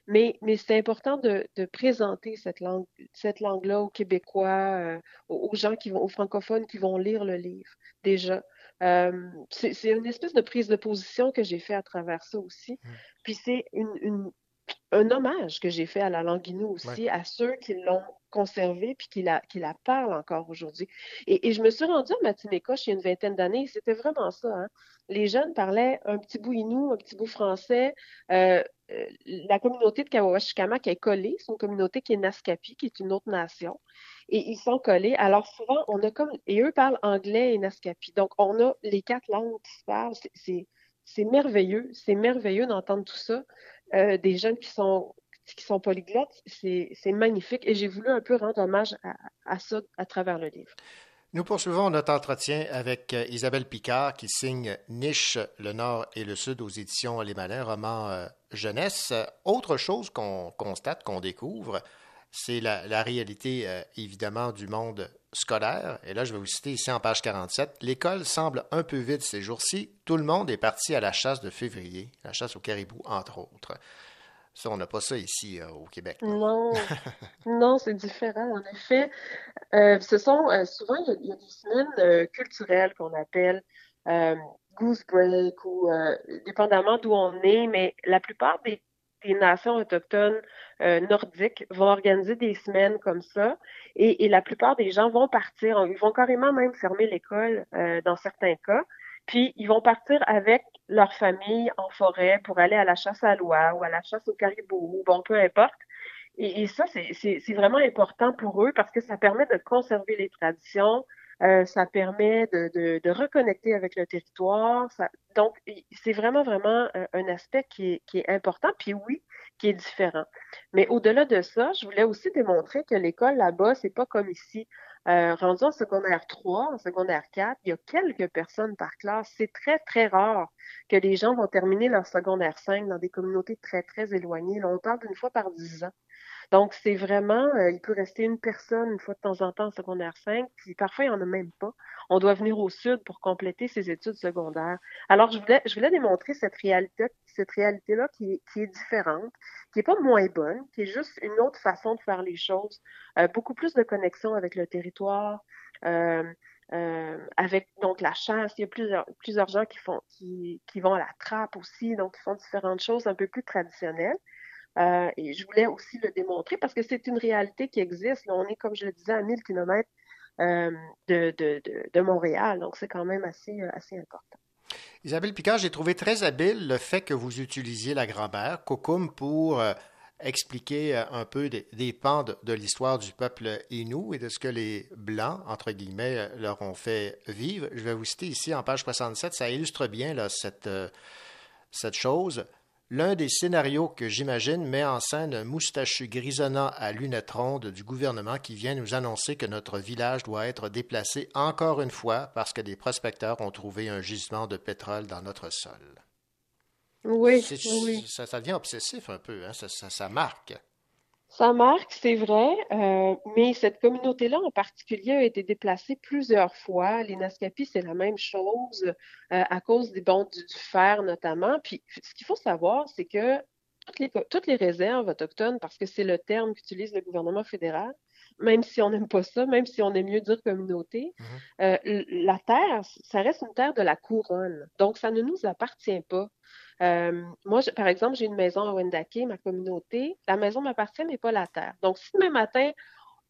Mais, mais c'est important de, de, présenter cette langue, cette langue-là aux Québécois, euh, aux gens qui vont, aux francophones qui vont lire le livre, déjà. Euh, c'est une espèce de prise de position que j'ai fait à travers ça aussi. Mm. Puis c'est une, une, un hommage que j'ai fait à la langue Inou aussi, à ceux qui l'ont conservée puis qui la, qui la parlent encore aujourd'hui. Et, et, je me suis rendue à Matinécoche il y a une vingtaine d'années, c'était vraiment ça. Hein. Les jeunes parlaient un petit bout Inou, un petit bout français. Euh, euh la communauté de Kawashikamak est collée, c'est une communauté qui est Naskapi, qui est une autre nation. Et ils sont collés. Alors souvent, on a comme... Et eux parlent anglais et Naskapi. Donc, on a les quatre langues qui se parlent. C'est merveilleux. C'est merveilleux d'entendre tout ça. Euh, des jeunes qui sont qui sont polyglottes, c'est magnifique et j'ai voulu un peu rendre hommage à, ça à travers le livre. Nous poursuivons notre entretien avec euh, Isabelle Picard qui signe Niche, le Nord et le Sud aux éditions Les Malins, roman euh, jeunesse. Autre chose qu'on constate, qu'on découvre, c'est la, réalité évidemment du monde scolaire. Et là, je vais vous citer ici en page 47. L'école semble un peu vide ces jours-ci. Tout le monde est parti à la chasse de février, la chasse au caribou, entre autres. Ça, on n'a pas ça ici euh, au Québec. Non, <laughs> non, c'est différent. En effet, euh, ce sont euh, souvent il y, a, des semaines culturelles qu'on appelle goose break ou dépendamment d'où on est, mais la plupart des, nations autochtones nordiques vont organiser des semaines comme ça. Et, la plupart des gens vont partir, ils vont carrément même fermer l'école dans certains cas. Puis, ils vont partir avec leur famille en forêt pour aller à la chasse à l'oie ou à la chasse au caribou, bon, peu importe. Et, ça, c'est vraiment important pour eux parce que ça permet de conserver les traditions, euh, ça permet de, de, de, reconnecter avec le territoire. Ça, donc, c'est vraiment, vraiment un, un aspect qui est, qui est, important, puis oui, qui est différent. Mais au-delà de ça, je voulais aussi démontrer que l'école là-bas, c'est pas comme ici. Euh, rendu en secondaire 3, en secondaire 4, il y a quelques personnes par classe. C'est très, très rare que les gens vont terminer leur secondaire 5 dans des communautés très, très éloignées. Là, on parle d'une fois par dix ans. Donc, c'est vraiment, euh, il peut rester une personne une fois de temps en temps en secondaire 5, puis parfois, il n'y en a même pas. On doit venir au sud pour compléter ses études secondaires. Alors, je voulais, je voulais démontrer cette réalité, cette réalité-là qui, qui est différente, qui n'est pas moins bonne, qui est juste une autre façon de faire les choses, euh, beaucoup plus de connexion avec le territoire, euh, euh, avec donc la chasse. Il y a plusieurs, plusieurs gens qui font qui, qui vont à la trappe aussi, donc qui font différentes choses un peu plus traditionnelles. Euh, et je voulais aussi le démontrer parce que c'est une réalité qui existe. on est, comme je le disais, à 1000 km euh, de, Montréal, donc c'est quand même assez, assez important. Isabelle Picard, j'ai trouvé très habile le fait que vous utilisiez la grand-mère, Kokum, pour euh, expliquer euh, un peu des, pans de, l'histoire du peuple Innu et de ce que les Blancs, entre guillemets, euh, leur ont fait vivre. Je vais vous citer ici en page 67, ça illustre bien là, cette chose. L'un des scénarios que j'imagine met en scène un moustachu grisonnant à lunettes rondes du gouvernement qui vient nous annoncer que notre village doit être déplacé encore une fois parce que des prospecteurs ont trouvé un gisement de pétrole dans notre sol. Oui, oui. Ça, ça, devient obsessif un peu, hein? ça, ça marque. Ça marque, c'est vrai, euh, mais cette communauté-là en particulier a été déplacée plusieurs fois. Les Naskapi, c'est la même chose euh, à cause des bandes du, fer notamment. Puis ce qu'il faut savoir, c'est que toutes les, toutes les réserves autochtones, parce que c'est le terme qu'utilise le gouvernement fédéral, même si on n'aime pas ça, même si on aime mieux dire communauté, mm-hmm. euh, la terre, ça reste une terre de la couronne. Donc, ça ne nous appartient pas. Euh, moi, par exemple, j'ai une maison à Wendake, ma communauté. La maison m'appartient, mais pas la terre. Donc, si demain matin,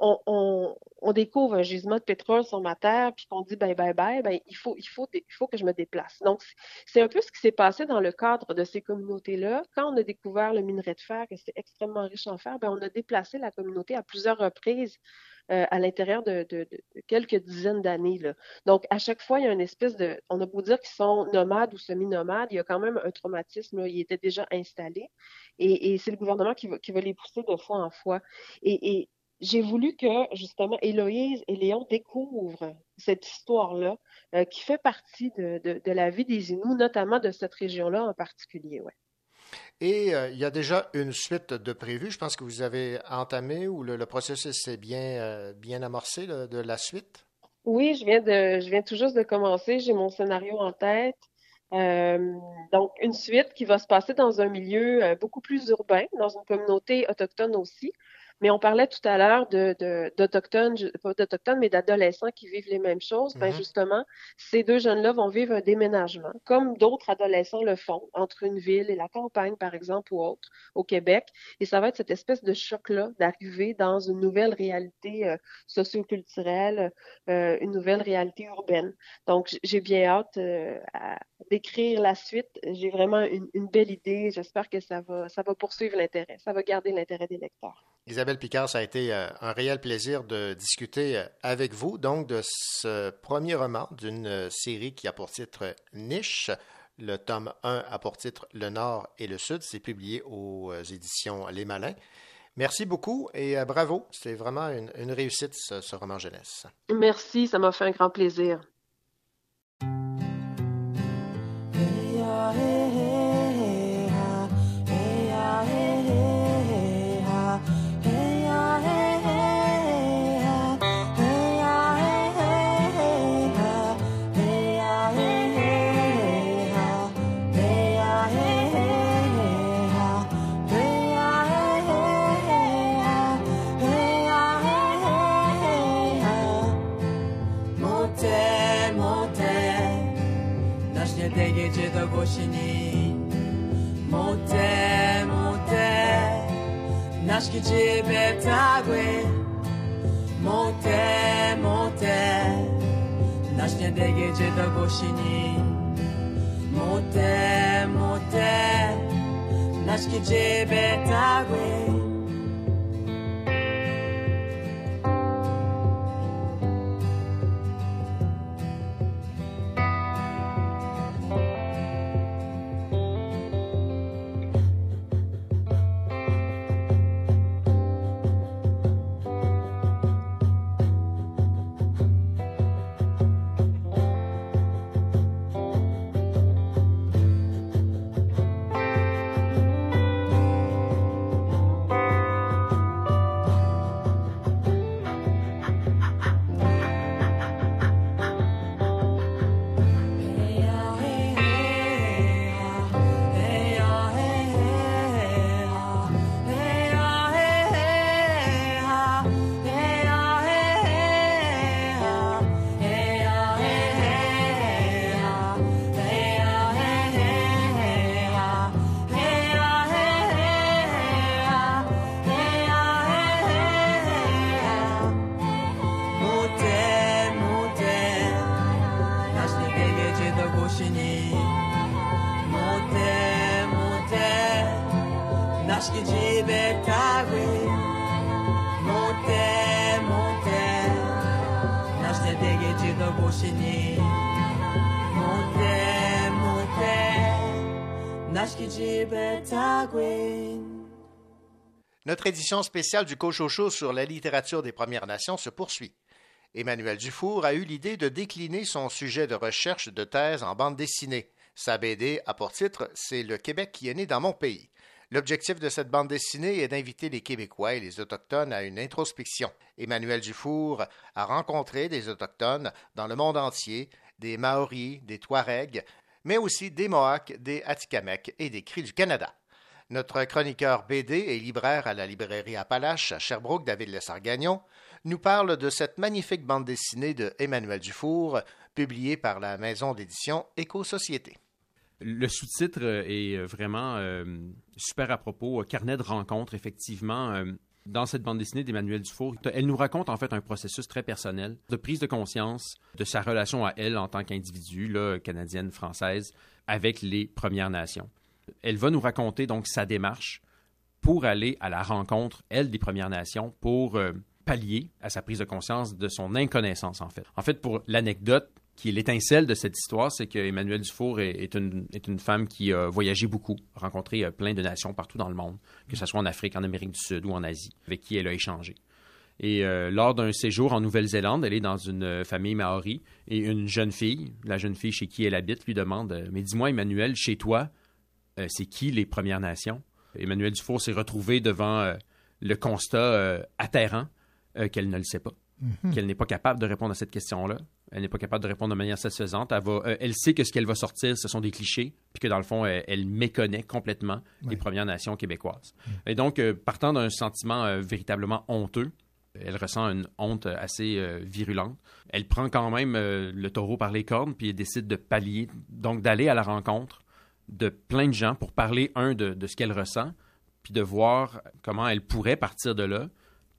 on, découvre un gisement de pétrole sur ma terre, puis qu'on dit bye bye bye, ben, il, faut, il, faut, il faut que je me déplace. Donc, c'est un peu ce qui s'est passé dans le cadre de ces communautés-là. Quand on a découvert le minerai de fer, que c'est extrêmement riche en fer, ben, on a déplacé la communauté à plusieurs reprises euh, à l'intérieur de, quelques dizaines d'années. Donc, à chaque fois, il y a une espèce de... On a beau dire qu'ils sont nomades ou semi-nomades, il y a quand même un traumatisme. Là, il était déjà installé. Et, c'est le gouvernement qui va, qui les pousser de fois en fois. Et, j'ai voulu que, justement, Héloïse et Léon découvrent cette histoire-là euh, qui fait partie de, de, la vie des Inuits, notamment de cette région-là en particulier. Ouais. Et euh, il y a déjà une suite de prévues. Je pense que vous avez entamé ou le, processus est bien, euh, amorcé de la suite? Oui, je viens de, tout juste de commencer. J'ai mon scénario en tête. Euh, donc, une suite qui va se passer dans un milieu beaucoup plus urbain, dans une communauté autochtone aussi. Mais on parlait tout à l'heure de, d'Autochtones, pas d'Autochtones, mais d'adolescents qui vivent les mêmes choses. Ben mm-hmm. justement, ces deux jeunes-là vont vivre un déménagement, comme d'autres adolescents le font, entre une ville et la campagne, par exemple, ou autre, au Québec. Et ça va être cette espèce de choc-là d'arriver dans une nouvelle réalité euh, socioculturelle, euh, une nouvelle réalité urbaine. Donc, j'ai bien hâte euh, à d'écrire la suite. J'ai vraiment une, une belle idée. J'espère que ça va, ça va poursuivre l'intérêt, ça va garder l'intérêt des lecteurs. Isabelle Picard, ça a été euh, un réel plaisir de discuter euh, avec vous donc de ce premier roman d'une euh, série qui a pour titre Niche. Le tome 1 a pour titre Le Nord et le Sud. C'est publié aux éditions Les Malins. Merci beaucoup et bravo. C'est vraiment une, réussite, ce, roman jeunesse. Merci, ça m'a fait un grand plaisir. 自べたぐもてもてなしねでげじたごしにもてもてなしきじべたぐ Notre édition spéciale du Cochocho sur la littérature des Premières Nations se poursuit. Emmanuel Dufour a eu l'idée de décliner son sujet de recherche de thèse en bande dessinée. Sa BD a pour titre C'est le Québec qui est né dans mon pays. L'objectif de cette bande dessinée est d'inviter les Québécois et les Autochtones à une introspection. Emmanuel Dufour a rencontré des Autochtones dans le monde entier, des Maoris, des Touaregs, mais aussi des Mohawks, des Atikamekw et des Cris du Canada. Notre chroniqueur BD et libraire à la librairie Appalache à Sherbrooke, David Lessargagnon, nous parle de cette magnifique bande dessinée de Emmanuel Dufour, publiée par la maison d'édition Éco-Société. Le sous-titre est vraiment euh, super à propos. Carnet de rencontres, effectivement. Euh, dans cette bande dessinée d'Emmanuel Dufour, elle nous raconte en fait un processus très personnel de prise de conscience de sa relation à elle en tant qu'individu, canadienne, française, avec les Premières Nations elle va nous raconter donc sa démarche pour aller à la rencontre, elle, des Premières Nations, pour euh, pallier à sa prise de conscience de son inconnaissance, en fait. En fait, pour l'anecdote, qui est l'étincelle de cette histoire, c'est que Dufour est, une, femme qui a voyagé beaucoup, rencontré euh, plein de nations partout dans le monde, que ce soit en Afrique, en Amérique du Sud ou en Asie, avec qui elle a échangé. Et euh, lors d'un séjour en Nouvelle-Zélande, elle est dans une famille maori et une jeune fille, la jeune fille chez qui elle habite, lui demande Mais dis-moi, Emmanuel, chez toi, c'est qui les Premières Nations? Emmanuel Dufour s'est retrouvé devant euh, le constat euh, atterrant qu'elle ne le sait pas. mhm. qu'elle n'est pas capable de répondre à cette question-là. Elle n'est pas capable de répondre de manière satisfaisante. Elle, va, elle sait que ce qu'elle va sortir, ce sont des clichés, puis que dans le fond, elle, méconnaît complètement les Premières Nations québécoises. Mhm. Et donc, partant d'un sentiment véritablement honteux, elle ressent une honte assez euh, virulente. Elle prend quand même euh, le taureau par les cornes, puis elle décide de pallier, donc d'aller à la rencontre de plein de gens pour parler, un, de, ce qu'elle ressent, puis de voir comment elle pourrait partir de là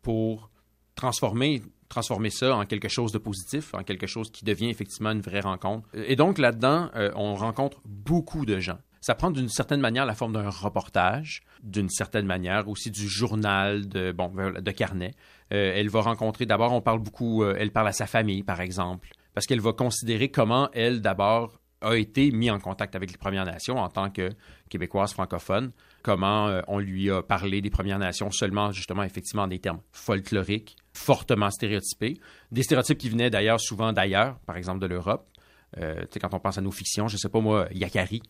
pour transformer, transformer ça en quelque chose de positif, en quelque chose qui devient effectivement une vraie rencontre. Et donc là-dedans, euh, on rencontre beaucoup de gens ça prend d'une certaine manière la forme d'un reportage, d'une certaine manière aussi du journal, de, bon, de carnet. Euh, elle va rencontrer, d'abord, on parle beaucoup, euh, elle parle à sa famille, par exemple, parce qu'elle va considérer comment elle, d'abord, a été mis en contact avec les Premières Nations en tant que québécoise francophone, comment euh, on lui a parlé des Premières Nations seulement, justement, effectivement, des termes folkloriques, fortement stéréotypés, des stéréotypes qui venaient d'ailleurs souvent d'ailleurs, par exemple de l'Europe. Euh, quand on pense à nos fictions, je sais pas moi, Yakari,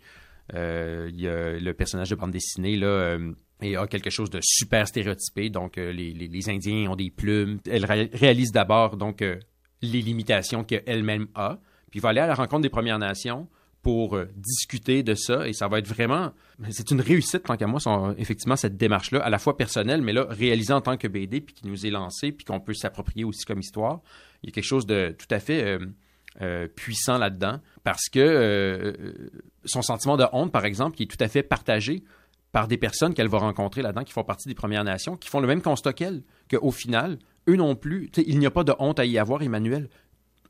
euh, le personnage de bande dessinée là, euh, a quelque chose de super stéréotypé. Donc, les, Indiens ont des plumes. Elle réalise d'abord donc les limitations qu'elle-même a, puis va aller à la rencontre des Premières Nations pour discuter de ça. Et ça va être vraiment... C'est une réussite, tant qu'à moi, effectivement, cette démarche-là, à la fois personnelle, mais là, réalisée en tant que BD, puis qui nous est lancée, puis qu'on peut s'approprier aussi comme histoire. Il y a quelque chose de tout à fait euh, puissant là-dedans parce que euh, son sentiment de honte, par exemple, qui est tout à fait partagé par des personnes qu'elle va rencontrer là-dedans qui font partie des Premières Nations, qui font le même constat qu'elle, qu'au final, eux non plus, il n'y a pas de honte à y avoir, Emmanuel.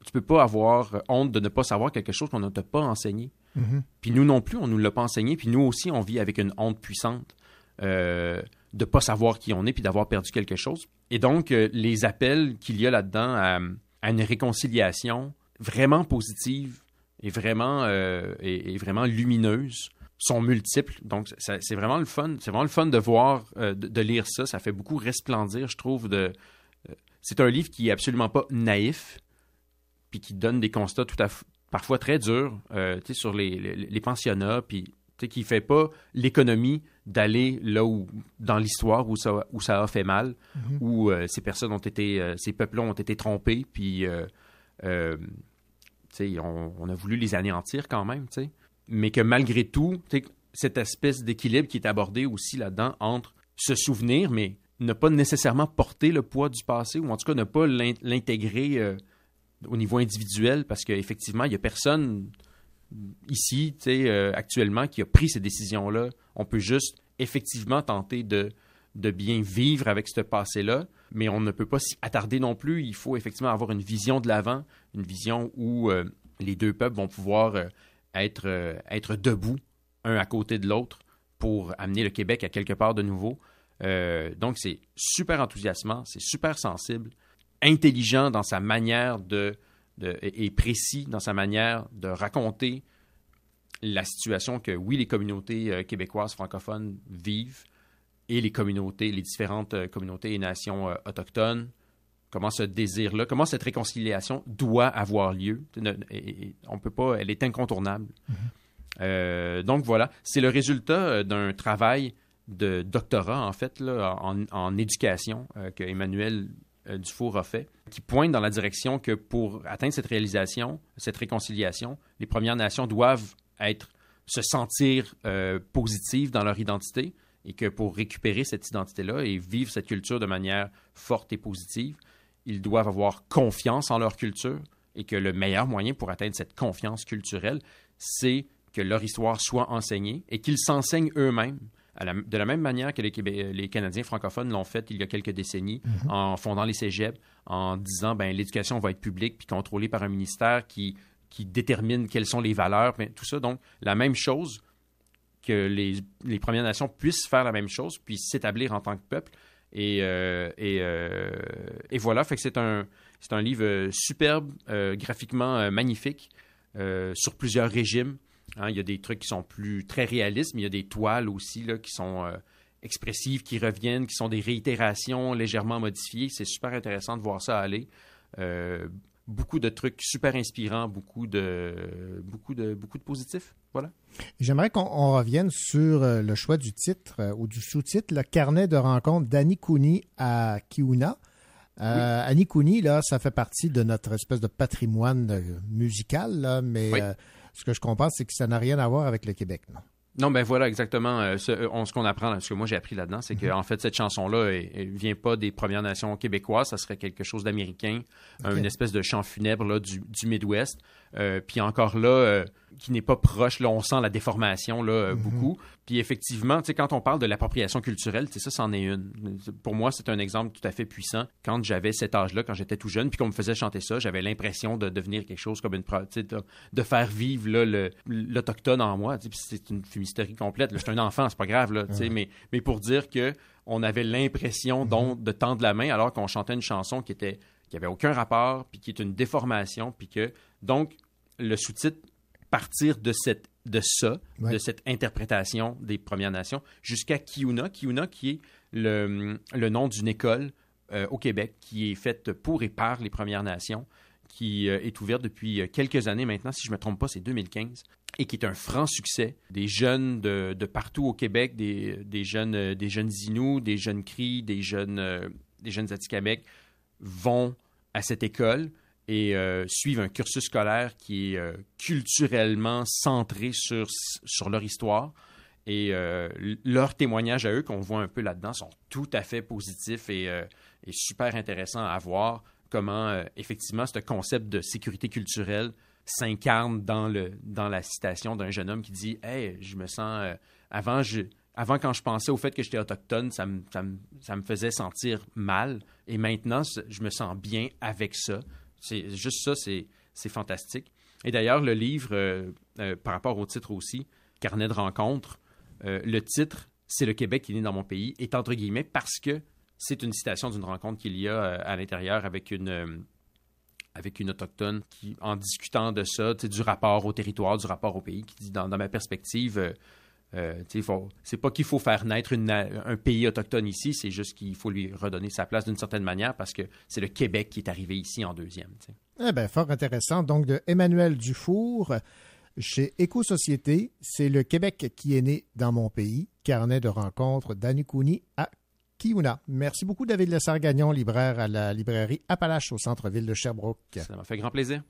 Tu peux pas avoir honte de ne pas savoir quelque chose qu'on ne t'a pas enseigné. Mm-hmm. Puis nous non plus, on ne nous l'a pas enseigné, puis nous aussi, on vit avec une honte puissante. Euh, de pas savoir qui on est puis d'avoir perdu quelque chose. Et donc, les appels qu'il y a là-dedans à, une réconciliation, vraiment positive et vraiment, euh, et, vraiment lumineuse sont multiples. Donc, c'est vraiment le fun. C'est vraiment le fun de voir, euh, de, lire ça. Ça fait beaucoup resplendir, je trouve. De, euh, c'est un livre qui est absolument pas naïf, puis qui donne des constats tout à parfois très durs, sur les, les, pensionnats, puis qui fait pas l'économie d'aller là où, dans l'histoire où ça, où ça a fait mal, mm-hmm. où ces personnes ont été, ces peuples ont été trompés, puis on, a voulu les anéantir quand même, mais que malgré tout, cette espèce d'équilibre qui est abordé aussi là-dedans entre se souvenir, mais ne pas nécessairement porter le poids du passé, ou en tout cas ne pas l'intégrer euh, au niveau individuel, parce qu'effectivement, il n'y a personne ici, euh, actuellement, qui a pris ces décisions-là. On peut juste effectivement tenter de, bien vivre avec ce passé-là, mais on ne peut pas s'y attarder non plus. Il faut effectivement avoir une vision de l'avant, une vision où euh, les deux peuples vont pouvoir euh, euh, être debout, un à côté de l'autre, pour amener le Québec à quelque part de nouveau. donc, c'est super enthousiasmant, c'est super sensible, intelligent dans sa manière de, de, et précis dans sa manière de raconter la situation que, oui, les communautés québécoises francophones vivent, et les communautés, les différentes euh, communautés et nations euh, autochtones, comment ce désir-là, comment cette réconciliation doit avoir lieu? on peut pas, elle est incontournable. Mm-hmm. Euh, donc voilà, c'est le résultat d'un travail de doctorat, en fait, là, en, éducation que Emmanuel Dufour a fait, qui pointe dans la direction que pour atteindre cette réalisation, cette réconciliation, les Premières Nations doivent être, se sentir positives dans leur identité, et que pour récupérer cette identité-là et vivre cette culture de manière forte et positive, ils doivent avoir confiance en leur culture et que le meilleur moyen pour atteindre cette confiance culturelle, c'est que leur histoire soit enseignée et qu'ils s'enseignent eux-mêmes. De la même manière que les, Canadiens francophones l'ont fait il y a quelques décennies mm-hmm. en fondant les cégeps, en disant ben l'éducation va être publique puis contrôlée par un ministère qui, qui détermine quelles sont les valeurs, ben, tout ça. Donc, la même chose que les, Premières Nations puissent faire la même chose, puissent s'établir en tant que peuple. Et, euh, euh, et, voilà, fait que c'est un, c'est un livre superbe, euh, graphiquement magnifique, sur plusieurs régimes. Hein. il y a des trucs qui sont plus très réalistes, mais il y a des toiles aussi là, qui sont expressives, qui reviennent, qui sont des réitérations légèrement modifiées. C'est super intéressant de voir ça aller beaucoup de trucs super inspirants, beaucoup de, beaucoup de, beaucoup de positifs. Voilà. J'aimerais qu'on revienne sur euh, le choix du titre euh, ou du sous-titre, le carnet de rencontre d'Annie Cooney à Kiuna. Euh, Anikouni, là, ça fait partie de notre espèce de patrimoine euh, musical, là, mais euh, ce que je comprends, c'est que ça n'a rien à voir avec le Québec, non? Non, ben voilà, exactement. Euh, ce, euh, ce qu'on apprend, ce que moi j'ai appris là-dedans, c'est que Mhm. en fait, cette chanson-là, elle, elle vient pas des Premières Nations québécoises, ça serait quelque chose d'américain, une espèce de chant funèbre là, du, du Midwest. Euh, puis encore là, euh, qui n'est pas proche, là, on sent la déformation là, euh, Mhm. beaucoup. Puis effectivement, tu sais, quand on parle de l'appropriation culturelle, tu sais, ça, c'en est une. Pour moi, c'est un exemple tout à fait puissant. Quand j'avais cet âge-là, quand j'étais tout jeune, puis qu'on me faisait chanter ça, j'avais l'impression de devenir quelque chose comme une... De, de faire vivre là, l'autochtone en moi. C'est une fumisterie complète. là. J'étais un enfant, c'est pas grave, là, sais, Ouais. mais, mais pour dire que on avait l'impression donc de tendre la main alors qu'on chantait une chanson qui était qui avait aucun rapport, puis qui est une déformation, puis que donc le sous-titre partir de cette de ça, Ouais. de cette interprétation des Premières Nations jusqu'à Kiuna, Kiuna qui est le, le nom d'une école euh, au Québec qui est faite pour et par les Premières Nations, qui euh, est ouverte depuis euh, quelques années maintenant, si je ne me trompe pas, c'est 2015, et qui est un franc succès. Des jeunes de, de partout au Québec, des, des jeunes, euh, des jeunes Inuits, des jeunes Cris, des jeunes, des jeunes Atikamekw vont à cette école et euh, suivent un cursus scolaire qui est euh, culturellement centré sur, sur leur histoire. Et euh, leurs témoignages à eux, qu'on voit un peu là-dedans, sont tout à fait positifs et, euh, super intéressants à voir comment, effectivement, ce concept de sécurité culturelle s'incarne dans, dans la citation d'un jeune homme qui dit Hey, je me sens. avant, je, avant, quand je pensais au fait que j'étais autochtone, ça me, ça, me, ça me faisait sentir mal. Et maintenant, je me sens bien avec ça. C'est juste ça, c'est fantastique. Et d'ailleurs, le livre, euh, euh, par rapport au titre aussi, Carnet de rencontres, euh, le titre, c'est le Québec qui est né dans mon pays, est entre guillemets parce que c'est une citation d'une rencontre qu'il y a à l'intérieur avec une, avec une autochtone qui, en discutant de ça, du rapport au territoire, du rapport au pays, qui dit, dans ma perspective, euh, c'est pas qu'il faut faire naître une un pays autochtone ici, c'est juste qu'il faut lui redonner sa place d'une certaine manière parce que c'est le Québec qui est arrivé ici en deuxième. Eh bien, fort intéressant. Donc, de Emmanuel Dufour, chez Éco-Société, c'est le Québec qui est né dans mon pays. Carnet de rencontres d'Anikouni à Kiuna. Merci beaucoup, David Lessard-Gagnon, libraire à la librairie Appalache au centre-ville de Sherbrooke. Ça m'a fait grand plaisir.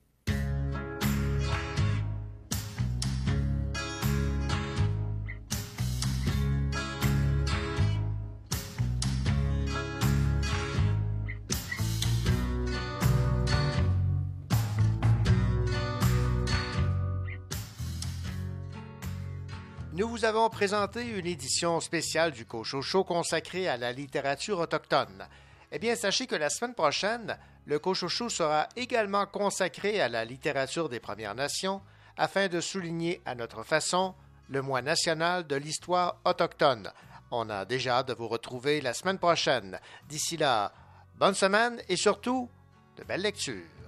Vous avons présenté une édition spéciale du Cocho Show consacrée à la littérature autochtone. Eh bien, sachez que la semaine prochaine, le Cocho Show sera également consacré à la littérature des Premières Nations afin de souligner à notre façon le mois national de l'histoire autochtone. On a déjà hâte de vous retrouver la semaine prochaine. D'ici là, bonne semaine et surtout, de belles lectures.